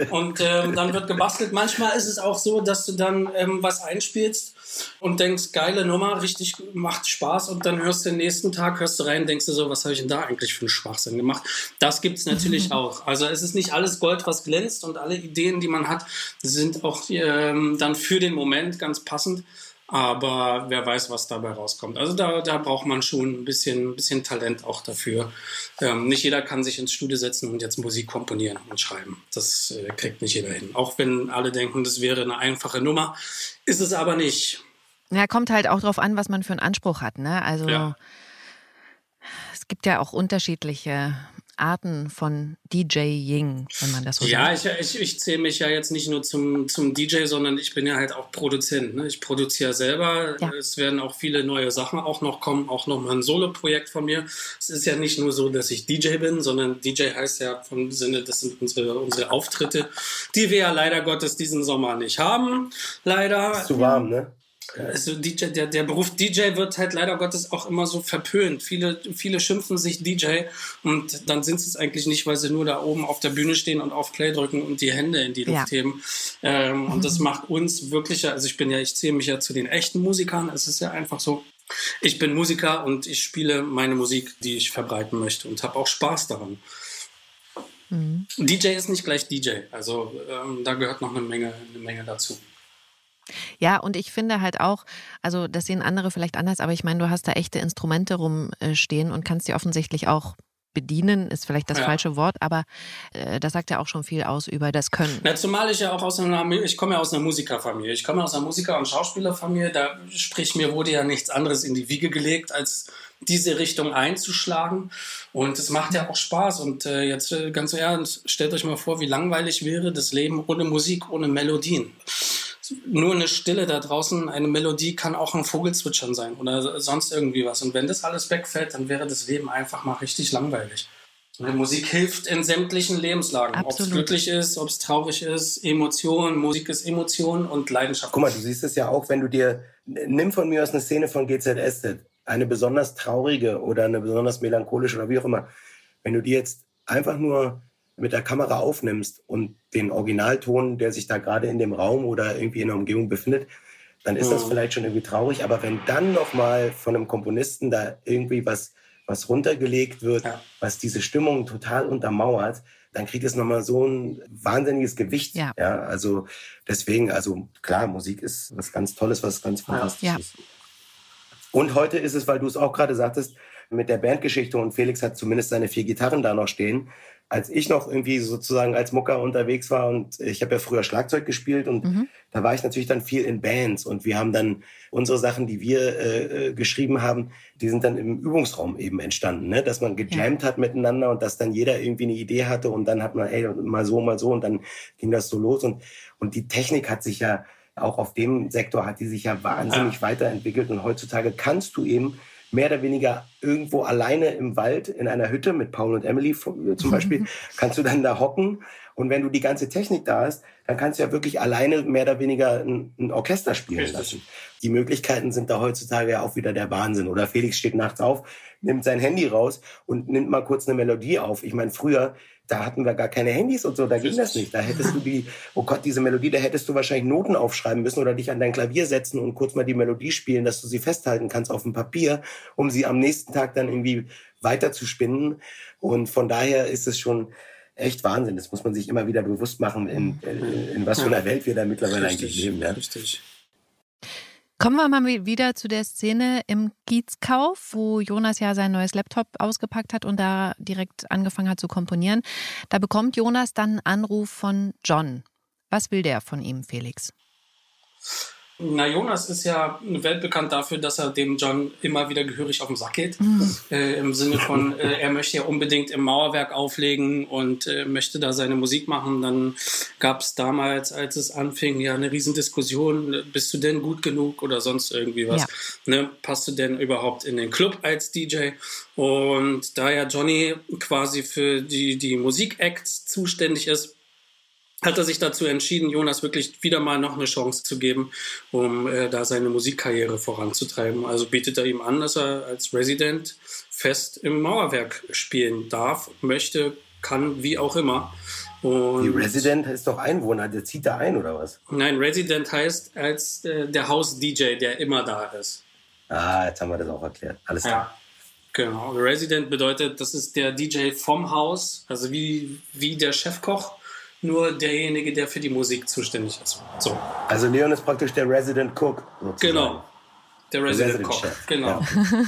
Und ähm, dann wird gebastelt. Manchmal ist es auch so, dass du dann ähm, was einspielst und denkst, geile Nummer, richtig macht Spaß und dann hörst du den nächsten Tag, hörst du rein, denkst du so, was habe ich denn da eigentlich für einen Schwachsinn gemacht? Das gibt es natürlich auch. Also es ist nicht alles Gold, was glänzt und alle Ideen, die man hat, sind auch ähm, dann für den Moment ganz passend. Aber wer weiß, was dabei rauskommt. Also da, da braucht man schon ein bisschen, ein bisschen Talent auch dafür. Ähm, nicht jeder kann sich ins Studio setzen und jetzt Musik komponieren und schreiben. Das äh, kriegt nicht jeder hin. Auch wenn alle denken, das wäre eine einfache Nummer, ist es aber nicht. Ja, kommt halt auch darauf an, was man für einen Anspruch hat. Ne? Also ja. es gibt ja auch unterschiedliche Arten von DJing, wenn man das so ja, sagt. Ja, ich, ich, ich zähle mich ja jetzt nicht nur zum, zum DJ, sondern ich bin ja halt auch Produzent. Ne? Ich produziere selber. Ja. Es werden auch viele neue Sachen auch noch kommen, auch noch mal ein Solo-Projekt von mir. Es ist ja nicht nur so, dass ich DJ bin, sondern DJ heißt ja vom Sinne, das sind unsere, unsere Auftritte, die wir ja leider Gottes diesen Sommer nicht haben. Leider. Ist zu warm, ne? Also DJ, der, der Beruf DJ wird halt leider Gottes auch immer so verpönt. Viele, viele schimpfen sich DJ und dann sind sie es eigentlich nicht, weil sie nur da oben auf der Bühne stehen und auf Play drücken und die Hände in die Luft ja. heben. Ähm, und das macht uns wirklich, also ich bin ja, ich zähle mich ja zu den echten Musikern. Es ist ja einfach so, ich bin Musiker und ich spiele meine Musik, die ich verbreiten möchte und habe auch Spaß daran. Mhm. DJ ist nicht gleich DJ, also ähm, da gehört noch eine Menge, eine Menge dazu. Ja, und ich finde halt auch, also das sehen andere vielleicht anders, aber ich meine, du hast da echte Instrumente rumstehen und kannst die offensichtlich auch bedienen, ist vielleicht das ja. falsche Wort, aber äh, das sagt ja auch schon viel aus über das Können. Ja, zumal ich ja auch aus einer, ich komme ja aus einer Musikerfamilie. Ich komme aus einer Musiker- und Schauspielerfamilie, da sprich mir wurde ja nichts anderes in die Wiege gelegt, als diese Richtung einzuschlagen. Und es macht ja auch Spaß. Und äh, jetzt äh, ganz ernst, stellt euch mal vor, wie langweilig wäre das Leben ohne Musik, ohne Melodien nur eine Stille da draußen, eine Melodie kann auch ein Vogelzwitschern sein oder sonst irgendwie was. Und wenn das alles wegfällt, dann wäre das Leben einfach mal richtig langweilig. Und Musik hilft in sämtlichen Lebenslagen. Ob es glücklich ist, ob es traurig ist, Emotion, Musik ist Emotion und Leidenschaft. Guck mal, du siehst es ja auch, wenn du dir, nimm von mir aus eine Szene von GZSZ, eine besonders traurige oder eine besonders melancholische oder wie auch immer. Wenn du die jetzt einfach nur mit der Kamera aufnimmst und den Originalton, der sich da gerade in dem Raum oder irgendwie in der Umgebung befindet, dann ist das mhm. vielleicht schon irgendwie traurig. Aber wenn dann nochmal von einem Komponisten da irgendwie was, was runtergelegt wird, ja. was diese Stimmung total untermauert, dann kriegt es nochmal so ein wahnsinniges Gewicht. Ja. ja. Also deswegen, also klar, Musik ist was ganz Tolles, was ganz Fantastisches. Ja. Und heute ist es, weil du es auch gerade sagtest, mit der Bandgeschichte und Felix hat zumindest seine vier Gitarren da noch stehen als ich noch irgendwie sozusagen als Mucker unterwegs war und ich habe ja früher Schlagzeug gespielt und mhm. da war ich natürlich dann viel in Bands und wir haben dann unsere Sachen, die wir äh, äh geschrieben haben, die sind dann im Übungsraum eben entstanden, ne? dass man gejammt ja. hat miteinander und dass dann jeder irgendwie eine Idee hatte und dann hat man, ey, mal so, mal so und dann ging das so los und, und die Technik hat sich ja auch auf dem Sektor hat die sich ja wahnsinnig ja. weiterentwickelt und heutzutage kannst du eben mehr oder weniger irgendwo alleine im Wald in einer Hütte mit Paul und Emily zum Beispiel, kannst du dann da hocken. Und wenn du die ganze Technik da hast, dann kannst du ja wirklich alleine mehr oder weniger ein, ein Orchester spielen lassen. Die Möglichkeiten sind da heutzutage ja auch wieder der Wahnsinn. Oder Felix steht nachts auf, nimmt sein Handy raus und nimmt mal kurz eine Melodie auf. Ich meine, früher da hatten wir gar keine Handys und so, da ging das nicht. Da hättest du die, oh Gott, diese Melodie, da hättest du wahrscheinlich Noten aufschreiben müssen oder dich an dein Klavier setzen und kurz mal die Melodie spielen, dass du sie festhalten kannst auf dem Papier, um sie am nächsten Tag dann irgendwie weiter zu spinnen. Und von daher ist es schon echt Wahnsinn. Das muss man sich immer wieder bewusst machen, in, in, in was für einer Welt wir da mittlerweile Richtig. eigentlich leben. Ja? Richtig. Kommen wir mal wieder zu der Szene im Kiezkauf, wo Jonas ja sein neues Laptop ausgepackt hat und da direkt angefangen hat zu komponieren. Da bekommt Jonas dann einen Anruf von John. Was will der von ihm, Felix? Na, Jonas ist ja weltbekannt dafür, dass er dem John immer wieder gehörig auf den Sack geht. Mhm. Äh, Im Sinne von, äh, er möchte ja unbedingt im Mauerwerk auflegen und äh, möchte da seine Musik machen. Dann gab es damals, als es anfing, ja eine Riesendiskussion. Bist du denn gut genug oder sonst irgendwie was? Ja. Ne? Passt du denn überhaupt in den Club als DJ? Und da ja Johnny quasi für die, die Musikacts zuständig ist, hat er sich dazu entschieden, Jonas wirklich wieder mal noch eine Chance zu geben, um äh, da seine Musikkarriere voranzutreiben. Also bietet er ihm an, dass er als Resident fest im Mauerwerk spielen darf, möchte, kann, wie auch immer. Und Die Resident ist doch Einwohner, der zieht da ein oder was? Nein, Resident heißt als äh, der Haus-DJ, der immer da ist. Ah, jetzt haben wir das auch erklärt. Alles klar. Ja. Genau. Resident bedeutet, das ist der DJ vom Haus, also wie, wie der Chefkoch, nur derjenige, der für die Musik zuständig ist. So. Also Leon ist praktisch der Resident Cook. Sozusagen. Genau. Der Resident, Resident. Chef. Genau. Ja.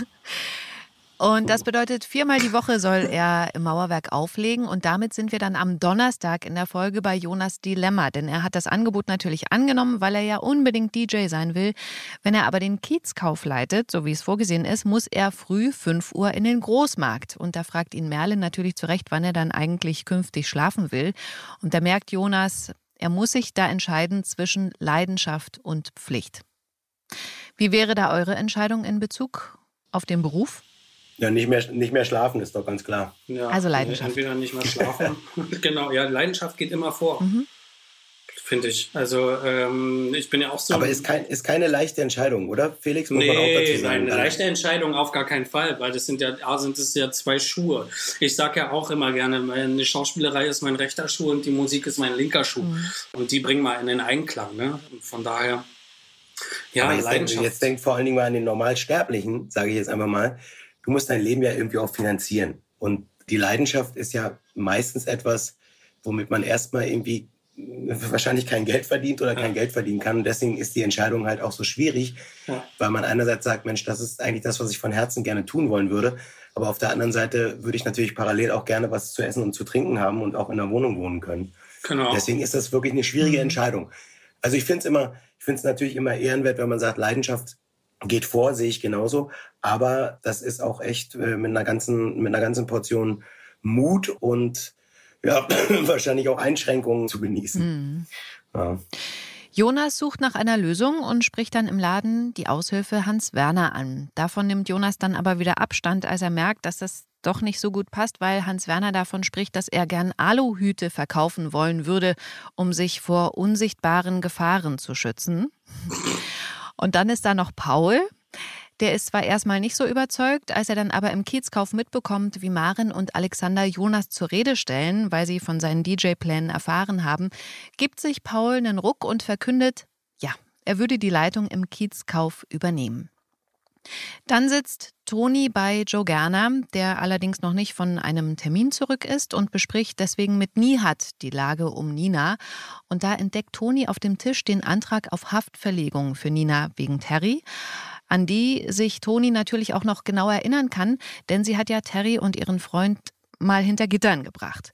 Und das bedeutet, viermal die Woche soll er im Mauerwerk auflegen. Und damit sind wir dann am Donnerstag in der Folge bei Jonas Dilemma. Denn er hat das Angebot natürlich angenommen, weil er ja unbedingt DJ sein will. Wenn er aber den Kiezkauf leitet, so wie es vorgesehen ist, muss er früh 5 Uhr in den Großmarkt. Und da fragt ihn Merlin natürlich zurecht, wann er dann eigentlich künftig schlafen will. Und da merkt Jonas, er muss sich da entscheiden zwischen Leidenschaft und Pflicht. Wie wäre da eure Entscheidung in Bezug auf den Beruf? Ja, nicht mehr, nicht mehr schlafen ist doch ganz klar. Ja, also Leidenschaft. Entweder nicht mehr schlafen. genau, ja, Leidenschaft geht immer vor. Mhm. Finde ich. Also ähm, ich bin ja auch so. Aber ist, kein, ist keine leichte Entscheidung, oder? Felix, muss nee, man auch dazu sagen. Eine leichte Entscheidung auf gar keinen Fall, weil das sind ja, A sind es ja zwei Schuhe. Ich sage ja auch immer gerne, eine Schauspielerei ist mein rechter Schuh und die Musik ist mein linker Schuh. Mhm. Und die bringen mal in den Einklang. Ne? Von daher. Ja, Aber jetzt, denk, jetzt denkt vor allen Dingen mal an den Normalsterblichen, sage ich jetzt einfach mal du musst dein Leben ja irgendwie auch finanzieren. Und die Leidenschaft ist ja meistens etwas, womit man erstmal irgendwie wahrscheinlich kein Geld verdient oder kein Geld verdienen kann. Und deswegen ist die Entscheidung halt auch so schwierig, ja. weil man einerseits sagt, Mensch, das ist eigentlich das, was ich von Herzen gerne tun wollen würde. Aber auf der anderen Seite würde ich natürlich parallel auch gerne was zu essen und zu trinken haben und auch in der Wohnung wohnen können. Genau. Deswegen ist das wirklich eine schwierige mhm. Entscheidung. Also ich finde es immer, ich finde es natürlich immer ehrenwert, wenn man sagt, Leidenschaft geht vor, sehe ich genauso. Aber das ist auch echt äh, mit einer ganzen, mit einer ganzen Portion Mut und ja, wahrscheinlich auch Einschränkungen zu genießen. Mhm. Ja. Jonas sucht nach einer Lösung und spricht dann im Laden die Aushilfe Hans Werner an. Davon nimmt Jonas dann aber wieder Abstand, als er merkt, dass das doch nicht so gut passt, weil Hans Werner davon spricht, dass er gern Aluhüte verkaufen wollen würde, um sich vor unsichtbaren Gefahren zu schützen. Und dann ist da noch Paul. Der ist zwar erstmal nicht so überzeugt, als er dann aber im Kiezkauf mitbekommt, wie Maren und Alexander Jonas zur Rede stellen, weil sie von seinen DJ-Plänen erfahren haben, gibt sich Paul einen Ruck und verkündet, ja, er würde die Leitung im Kiezkauf übernehmen. Dann sitzt Toni bei Joe Gerner, der allerdings noch nicht von einem Termin zurück ist und bespricht deswegen mit Nihat die Lage um Nina. Und da entdeckt Toni auf dem Tisch den Antrag auf Haftverlegung für Nina wegen Terry an die sich Toni natürlich auch noch genau erinnern kann, denn sie hat ja Terry und ihren Freund mal hinter Gittern gebracht.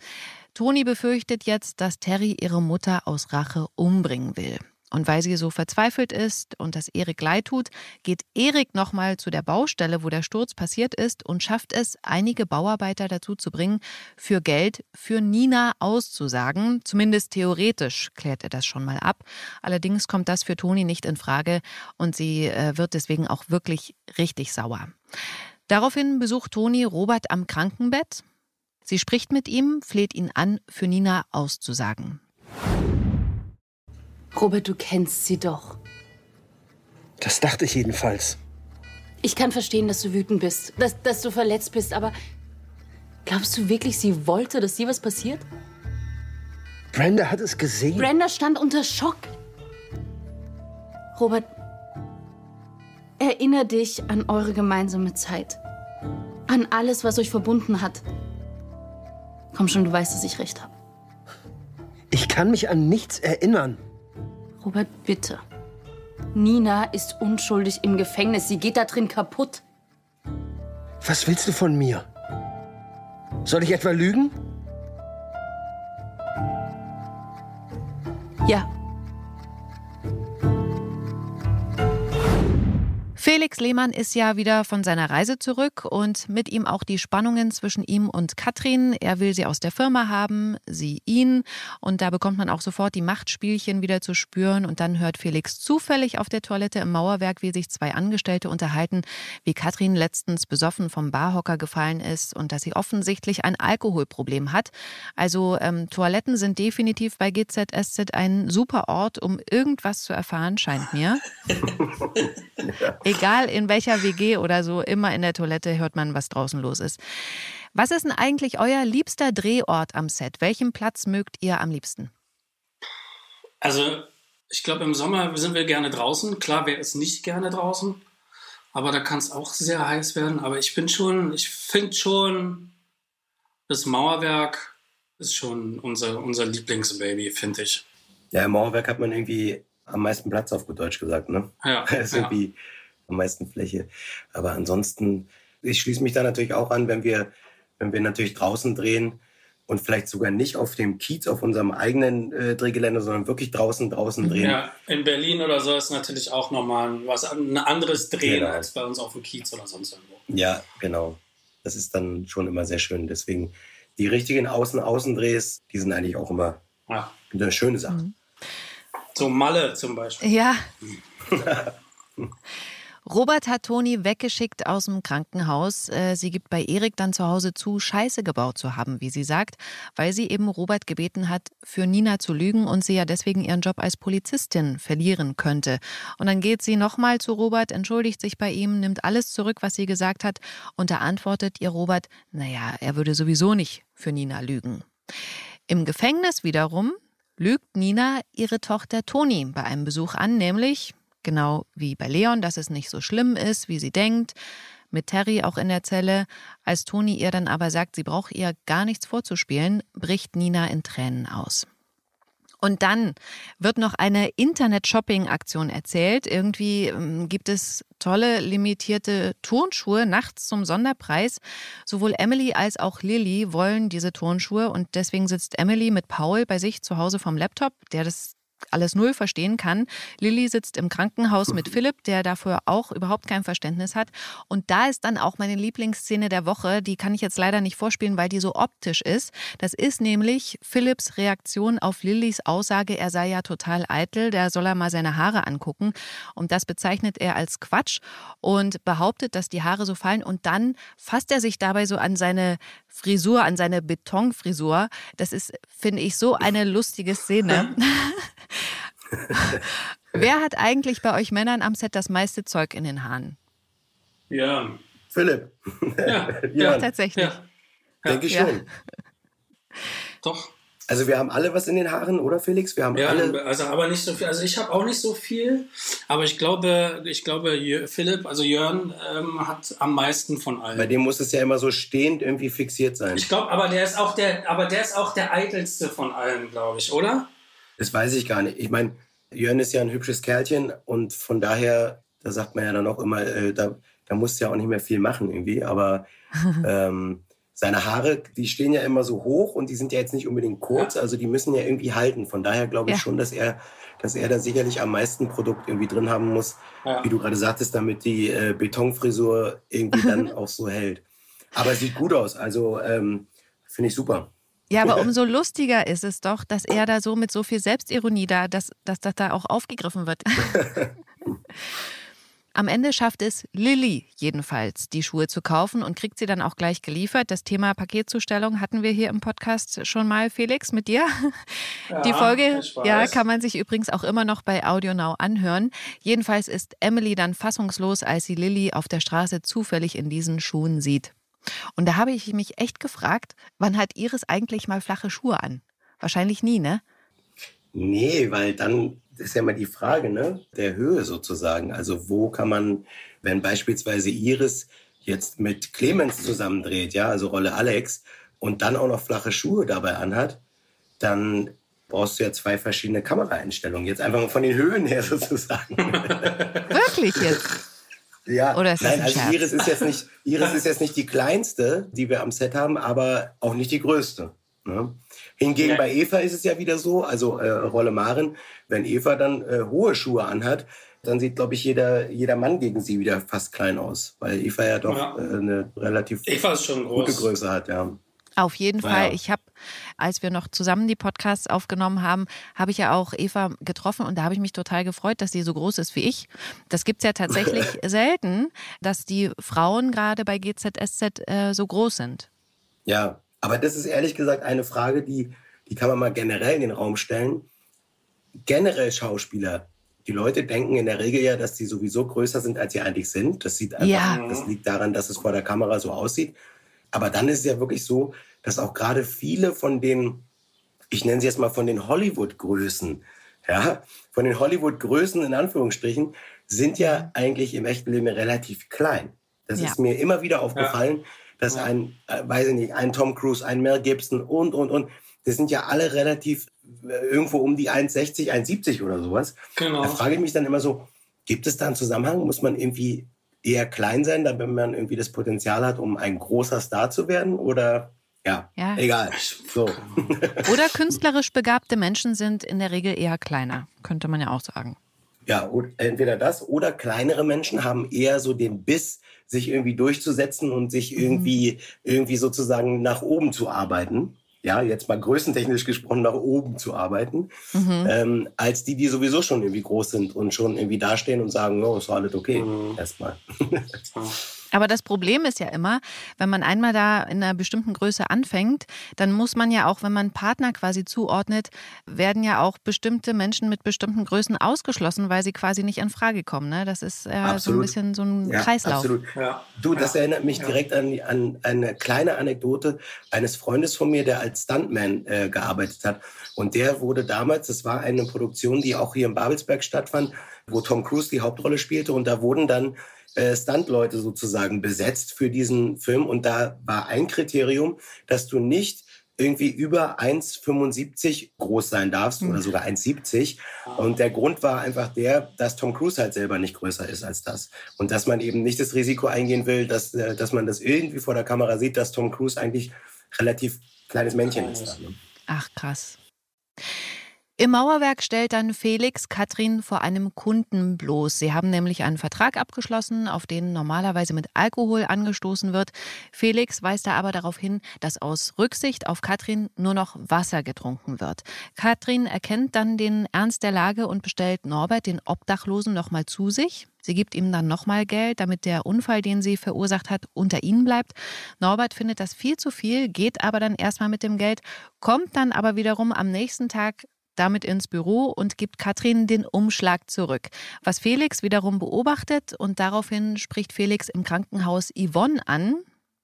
Toni befürchtet jetzt, dass Terry ihre Mutter aus Rache umbringen will. Und weil sie so verzweifelt ist und das Erik leid tut, geht Erik nochmal zu der Baustelle, wo der Sturz passiert ist und schafft es, einige Bauarbeiter dazu zu bringen, für Geld für Nina auszusagen. Zumindest theoretisch klärt er das schon mal ab. Allerdings kommt das für Toni nicht in Frage und sie äh, wird deswegen auch wirklich richtig sauer. Daraufhin besucht Toni Robert am Krankenbett. Sie spricht mit ihm, fleht ihn an, für Nina auszusagen. Robert, du kennst sie doch. Das dachte ich jedenfalls. Ich kann verstehen, dass du wütend bist, dass, dass du verletzt bist, aber glaubst du wirklich, sie wollte, dass dir was passiert? Brenda hat es gesehen. Brenda stand unter Schock. Robert, erinnere dich an eure gemeinsame Zeit. An alles, was euch verbunden hat. Komm schon, du weißt, dass ich recht habe. Ich kann mich an nichts erinnern. Robert, bitte. Nina ist unschuldig im Gefängnis. Sie geht da drin kaputt. Was willst du von mir? Soll ich etwa lügen? Ja. Felix Lehmann ist ja wieder von seiner Reise zurück und mit ihm auch die Spannungen zwischen ihm und Katrin. Er will sie aus der Firma haben, sie ihn. Und da bekommt man auch sofort die Machtspielchen wieder zu spüren. Und dann hört Felix zufällig auf der Toilette im Mauerwerk, wie sich zwei Angestellte unterhalten, wie Katrin letztens besoffen vom Barhocker gefallen ist und dass sie offensichtlich ein Alkoholproblem hat. Also ähm, Toiletten sind definitiv bei GZSZ ein super Ort, um irgendwas zu erfahren, scheint mir. ja. Egal in welcher WG oder so, immer in der Toilette hört man, was draußen los ist. Was ist denn eigentlich euer liebster Drehort am Set? Welchen Platz mögt ihr am liebsten? Also, ich glaube, im Sommer sind wir gerne draußen. Klar, wer ist nicht gerne draußen? Aber da kann es auch sehr heiß werden. Aber ich bin schon, ich finde schon, das Mauerwerk ist schon unser, unser Lieblingsbaby, finde ich. Ja, im Mauerwerk hat man irgendwie am meisten Platz auf gut Deutsch gesagt, ne? Ja. Das ist ja. irgendwie am meisten Fläche. Aber ansonsten, ich schließe mich da natürlich auch an, wenn wir, wenn wir natürlich draußen drehen und vielleicht sogar nicht auf dem Kiez, auf unserem eigenen äh, Drehgelände, sondern wirklich draußen, draußen drehen. Ja, in Berlin oder so ist natürlich auch nochmal was ein anderes Drehen Genau. als bei uns auf dem Kiez oder sonst irgendwo. Ja, genau. Das ist dann schon immer sehr schön. Deswegen, die richtigen Außen-Außendrehs, die sind eigentlich auch immer Ja. eine schöne Sache. Mhm. So Malle zum Beispiel. Ja. Robert hat Toni weggeschickt aus dem Krankenhaus. Äh, Sie gibt bei Erik dann zu Hause zu, Scheiße gebaut zu haben, wie sie sagt, weil sie eben Robert gebeten hat, für Nina zu lügen und sie ja deswegen ihren Job als Polizistin verlieren könnte. Und dann geht sie nochmal zu Robert, entschuldigt sich bei ihm, nimmt alles zurück, was sie gesagt hat und da antwortet ihr Robert, naja, er würde sowieso nicht für Nina lügen. Im Gefängnis wiederum lügt Nina ihre Tochter Toni bei einem Besuch an, nämlich genau wie bei Leon, dass es nicht so schlimm ist, wie sie denkt. Mit Terry auch in der Zelle. Als Toni ihr dann aber sagt, sie braucht ihr gar nichts vorzuspielen, bricht Nina in Tränen aus. Und dann wird noch eine Internet-Shopping-Aktion erzählt. Irgendwie ähm, gibt es tolle limitierte Turnschuhe nachts zum Sonderpreis. Sowohl Emily als auch Lilly wollen diese Turnschuhe und deswegen sitzt Emily mit Paul bei sich zu Hause vom Laptop, der das alles null verstehen kann. Lilly sitzt im Krankenhaus mit Philipp, der dafür auch überhaupt kein Verständnis hat. Und da ist dann auch meine Lieblingsszene der Woche. Die kann ich jetzt leider nicht vorspielen, weil die so optisch ist. Das ist nämlich Philipps Reaktion auf Lillys Aussage, er sei ja total eitel, der soll er mal seine Haare angucken. Und das bezeichnet er als Quatsch und behauptet, dass die Haare so fallen. Und dann fasst er sich dabei so an seine Frisur, an seine Betonfrisur. Das ist, finde ich, so eine lustige Szene. Wer hat eigentlich bei euch Männern am Set das meiste Zeug in den Haaren? Ja. Philipp. Ja, Ja, Tatsächlich. ja. Denke ich Ja. schon. Doch. Also wir haben alle was in den Haaren, oder Felix? Wir haben Ja, alle. also aber nicht so viel. Also ich habe auch nicht so viel, aber ich glaube, ich glaube, Philipp, also Jörn, ähm, hat am meisten von Bei allen. dem muss es ja immer so stehend irgendwie fixiert sein. Ich glaube, aber der ist auch der, aber der ist auch der eitelste von allen, glaube ich, oder? Das weiß ich gar nicht. Ich meine, Jörn ist ja ein hübsches Kerlchen und von daher, da sagt man ja dann auch immer, äh, da, da musst du ja auch nicht mehr viel machen irgendwie. Aber ähm, seine Haare, die stehen ja immer so hoch und die sind ja jetzt nicht unbedingt kurz, also die müssen ja irgendwie halten. Von daher glaube ich Ja. schon, dass er, dass er da sicherlich am meisten Produkt irgendwie drin haben muss, Ja. wie du gerade sagtest, damit die äh, Betonfrisur irgendwie dann auch so hält. Aber sieht gut aus, also ähm, finde ich super. Ja, aber umso lustiger ist es doch, dass er da so mit so viel Selbstironie da, dass, dass das da auch aufgegriffen wird. Am Ende schafft es Lilly jedenfalls, die Schuhe zu kaufen und kriegt sie dann auch gleich geliefert. Das Thema Paketzustellung hatten wir hier im Podcast schon mal, Felix, mit dir. die Folge ja, kann man sich übrigens auch immer noch bei AudioNow anhören. Jedenfalls ist Emily dann fassungslos, als sie Lilly auf der Straße zufällig in diesen Schuhen sieht. Und da habe ich mich echt gefragt, wann hat Iris eigentlich mal flache Schuhe an? Wahrscheinlich nie, ne? Nee, weil dann ist ja immer die Frage, ne, der Höhe sozusagen. Also wo kann man, wenn beispielsweise Iris jetzt mit Clemens zusammendreht, ja, also Rolle Alex, und dann auch noch flache Schuhe dabei anhat, dann brauchst du ja zwei verschiedene Kameraeinstellungen. Jetzt einfach mal von den Höhen her sozusagen. Wirklich jetzt? Ja, Oder ist das nein, ein also? Iris ist jetzt nicht, Iris ist jetzt nicht die kleinste, die wir am Set haben, aber auch nicht die größte. Ne? Hingegen Ja. bei Eva ist es ja wieder so, also äh, Rolle Maren, wenn Eva dann äh, hohe Schuhe anhat, dann sieht, glaube ich, jeder, jeder Mann gegen sie wieder fast klein aus, weil Eva ja doch Ja. äh, eine relativ Eva ist schon gute groß. Größe hat, ja. Auf jeden Naja. Fall. Ich habe, als wir noch zusammen die Podcasts aufgenommen haben, habe ich ja auch Eva getroffen und da habe ich mich total gefreut, dass sie so groß ist wie ich. Das gibt es ja tatsächlich selten, dass die Frauen gerade bei GZSZ äh, so groß sind. Ja, aber das ist ehrlich gesagt eine Frage, die, die kann man mal generell in den Raum stellen. Generell Schauspieler, die Leute denken in der Regel ja, dass die sowieso größer sind, als sie eigentlich sind. Das sieht einfach, Ja. das liegt daran, dass es vor der Kamera so aussieht. Aber dann ist es ja wirklich so, dass auch gerade viele von den, ich nenne sie jetzt mal von den Hollywood-Größen, ja, von den Hollywood-Größen in Anführungsstrichen, sind ja eigentlich im echten Leben relativ klein. Das Ja. ist mir immer wieder aufgefallen, dass ein, äh, weiß ich nicht, ein Tom Cruise, ein Mel Gibson und, und, und, das sind ja alle relativ äh, irgendwo um die 1,60, 1,70 oder sowas. Genau. Da frage ich mich dann immer so, gibt es da einen Zusammenhang? Muss man irgendwie eher klein sein, damit man irgendwie das Potenzial hat, um ein großer Star zu werden? Oder ja, Ja. egal. So. Oder künstlerisch begabte Menschen sind in der Regel eher kleiner, könnte man ja auch sagen. Ja, entweder das oder kleinere Menschen haben eher so den Biss, sich irgendwie durchzusetzen und sich irgendwie, irgendwie sozusagen nach oben zu arbeiten. Ja, jetzt mal größentechnisch gesprochen, nach oben zu arbeiten, ähm, als die, die sowieso schon irgendwie groß sind und schon irgendwie dastehen und sagen, oh, ist doch alles okay. Erstmal. Aber das Problem ist ja immer, wenn man einmal da in einer bestimmten Größe anfängt, dann muss man ja auch, wenn man Partner quasi zuordnet, werden ja auch bestimmte Menschen mit bestimmten Größen ausgeschlossen, weil sie quasi nicht in Frage kommen. Ne? Das ist äh, so ein bisschen so ein Ja, Kreislauf. absolut. Ja. Du, das Ja. erinnert mich direkt an, an eine kleine Anekdote eines Freundes von mir, der als Stuntman äh, gearbeitet hat. Und der wurde damals, das war eine Produktion, die auch hier in Babelsberg stattfand, wo Tom Cruise die Hauptrolle spielte. Und da wurden dann äh, Stuntleute sozusagen besetzt für diesen Film. Und da war ein Kriterium, dass du nicht irgendwie über 1,75 groß sein darfst oder sogar 1,70. Und der Grund war einfach der, dass Tom Cruise halt selber nicht größer ist als das. Und dass man eben nicht das Risiko eingehen will, dass, äh, dass man das irgendwie vor der Kamera sieht, dass Tom Cruise eigentlich relativ kleines Männchen ist. Ne? Ach, krass. Im Mauerwerk stellt dann Felix Katrin vor einem Kunden bloß. Sie haben nämlich einen Vertrag abgeschlossen, auf den normalerweise mit Alkohol angestoßen wird. Felix weist da aber darauf hin, dass aus Rücksicht auf Katrin nur noch Wasser getrunken wird. Katrin erkennt dann den Ernst der Lage und bestellt Norbert, den Obdachlosen, nochmal zu sich. Sie gibt ihm dann nochmal Geld, damit der Unfall, den sie verursacht hat, unter ihnen bleibt. Norbert findet das viel zu viel, geht aber dann erstmal mit dem Geld, kommt dann aber wiederum am nächsten Tag damit ins Büro und gibt Katrin den Umschlag zurück. Was Felix wiederum beobachtet und daraufhin spricht Felix im Krankenhaus Yvonne an.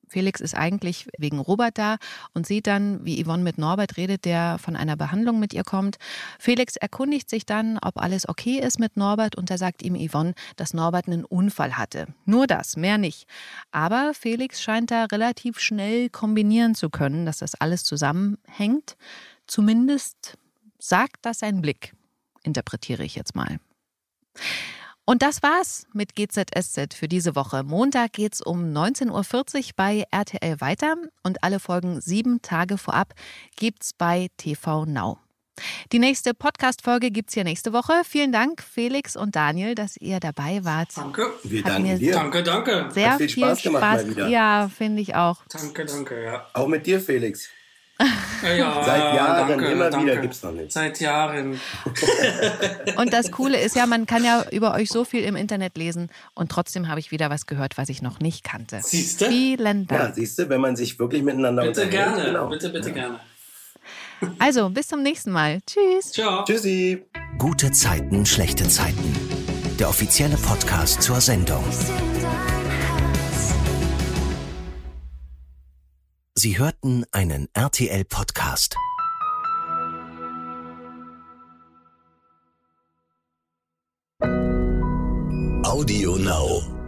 Felix ist eigentlich wegen Robert da und sieht dann, wie Yvonne mit Norbert redet, der von einer Behandlung mit ihr kommt. Felix erkundigt sich dann, ob alles okay ist mit Norbert und da sagt ihm Yvonne, dass Norbert einen Unfall hatte. Nur das, mehr nicht. Aber Felix scheint da relativ schnell kombinieren zu können, dass das alles zusammenhängt. Zumindest sagt das sein Blick, interpretiere ich jetzt mal. Und das war's mit GZSZ für diese Woche. Montag geht's um 19.40 Uhr bei RTL weiter und alle Folgen sieben Tage vorab gibt's bei TV Now. Die nächste Podcast-Folge gibt's hier nächste Woche. Vielen Dank, Felix und Daniel, dass ihr dabei wart. Danke. Wir Hat danken dir. Danke, danke. Sehr Hat viel viel Spaß gemacht mal Spaß. wieder. Ja, finde ich auch. Danke, danke, ja. Auch mit dir, Felix. Ja, ja, Seit Jahren danke, immer danke. wieder gibt's noch nicht. Seit Jahren. Und das Coole ist ja, man kann ja über euch so viel im Internet lesen und trotzdem habe ich wieder was gehört, was ich noch nicht kannte. Siehste? Vielen Ja, Dank. siehst du, wenn man sich wirklich miteinander Bitte unterhält. gerne. Genau. Bitte, bitte gerne. Also, bis zum nächsten Mal. Tschüss. Ciao. Tschüssi. Gute Zeiten, schlechte Zeiten. Der offizielle Podcast zur Sendung. Sie hörten einen RTL-Podcast. Audio Now.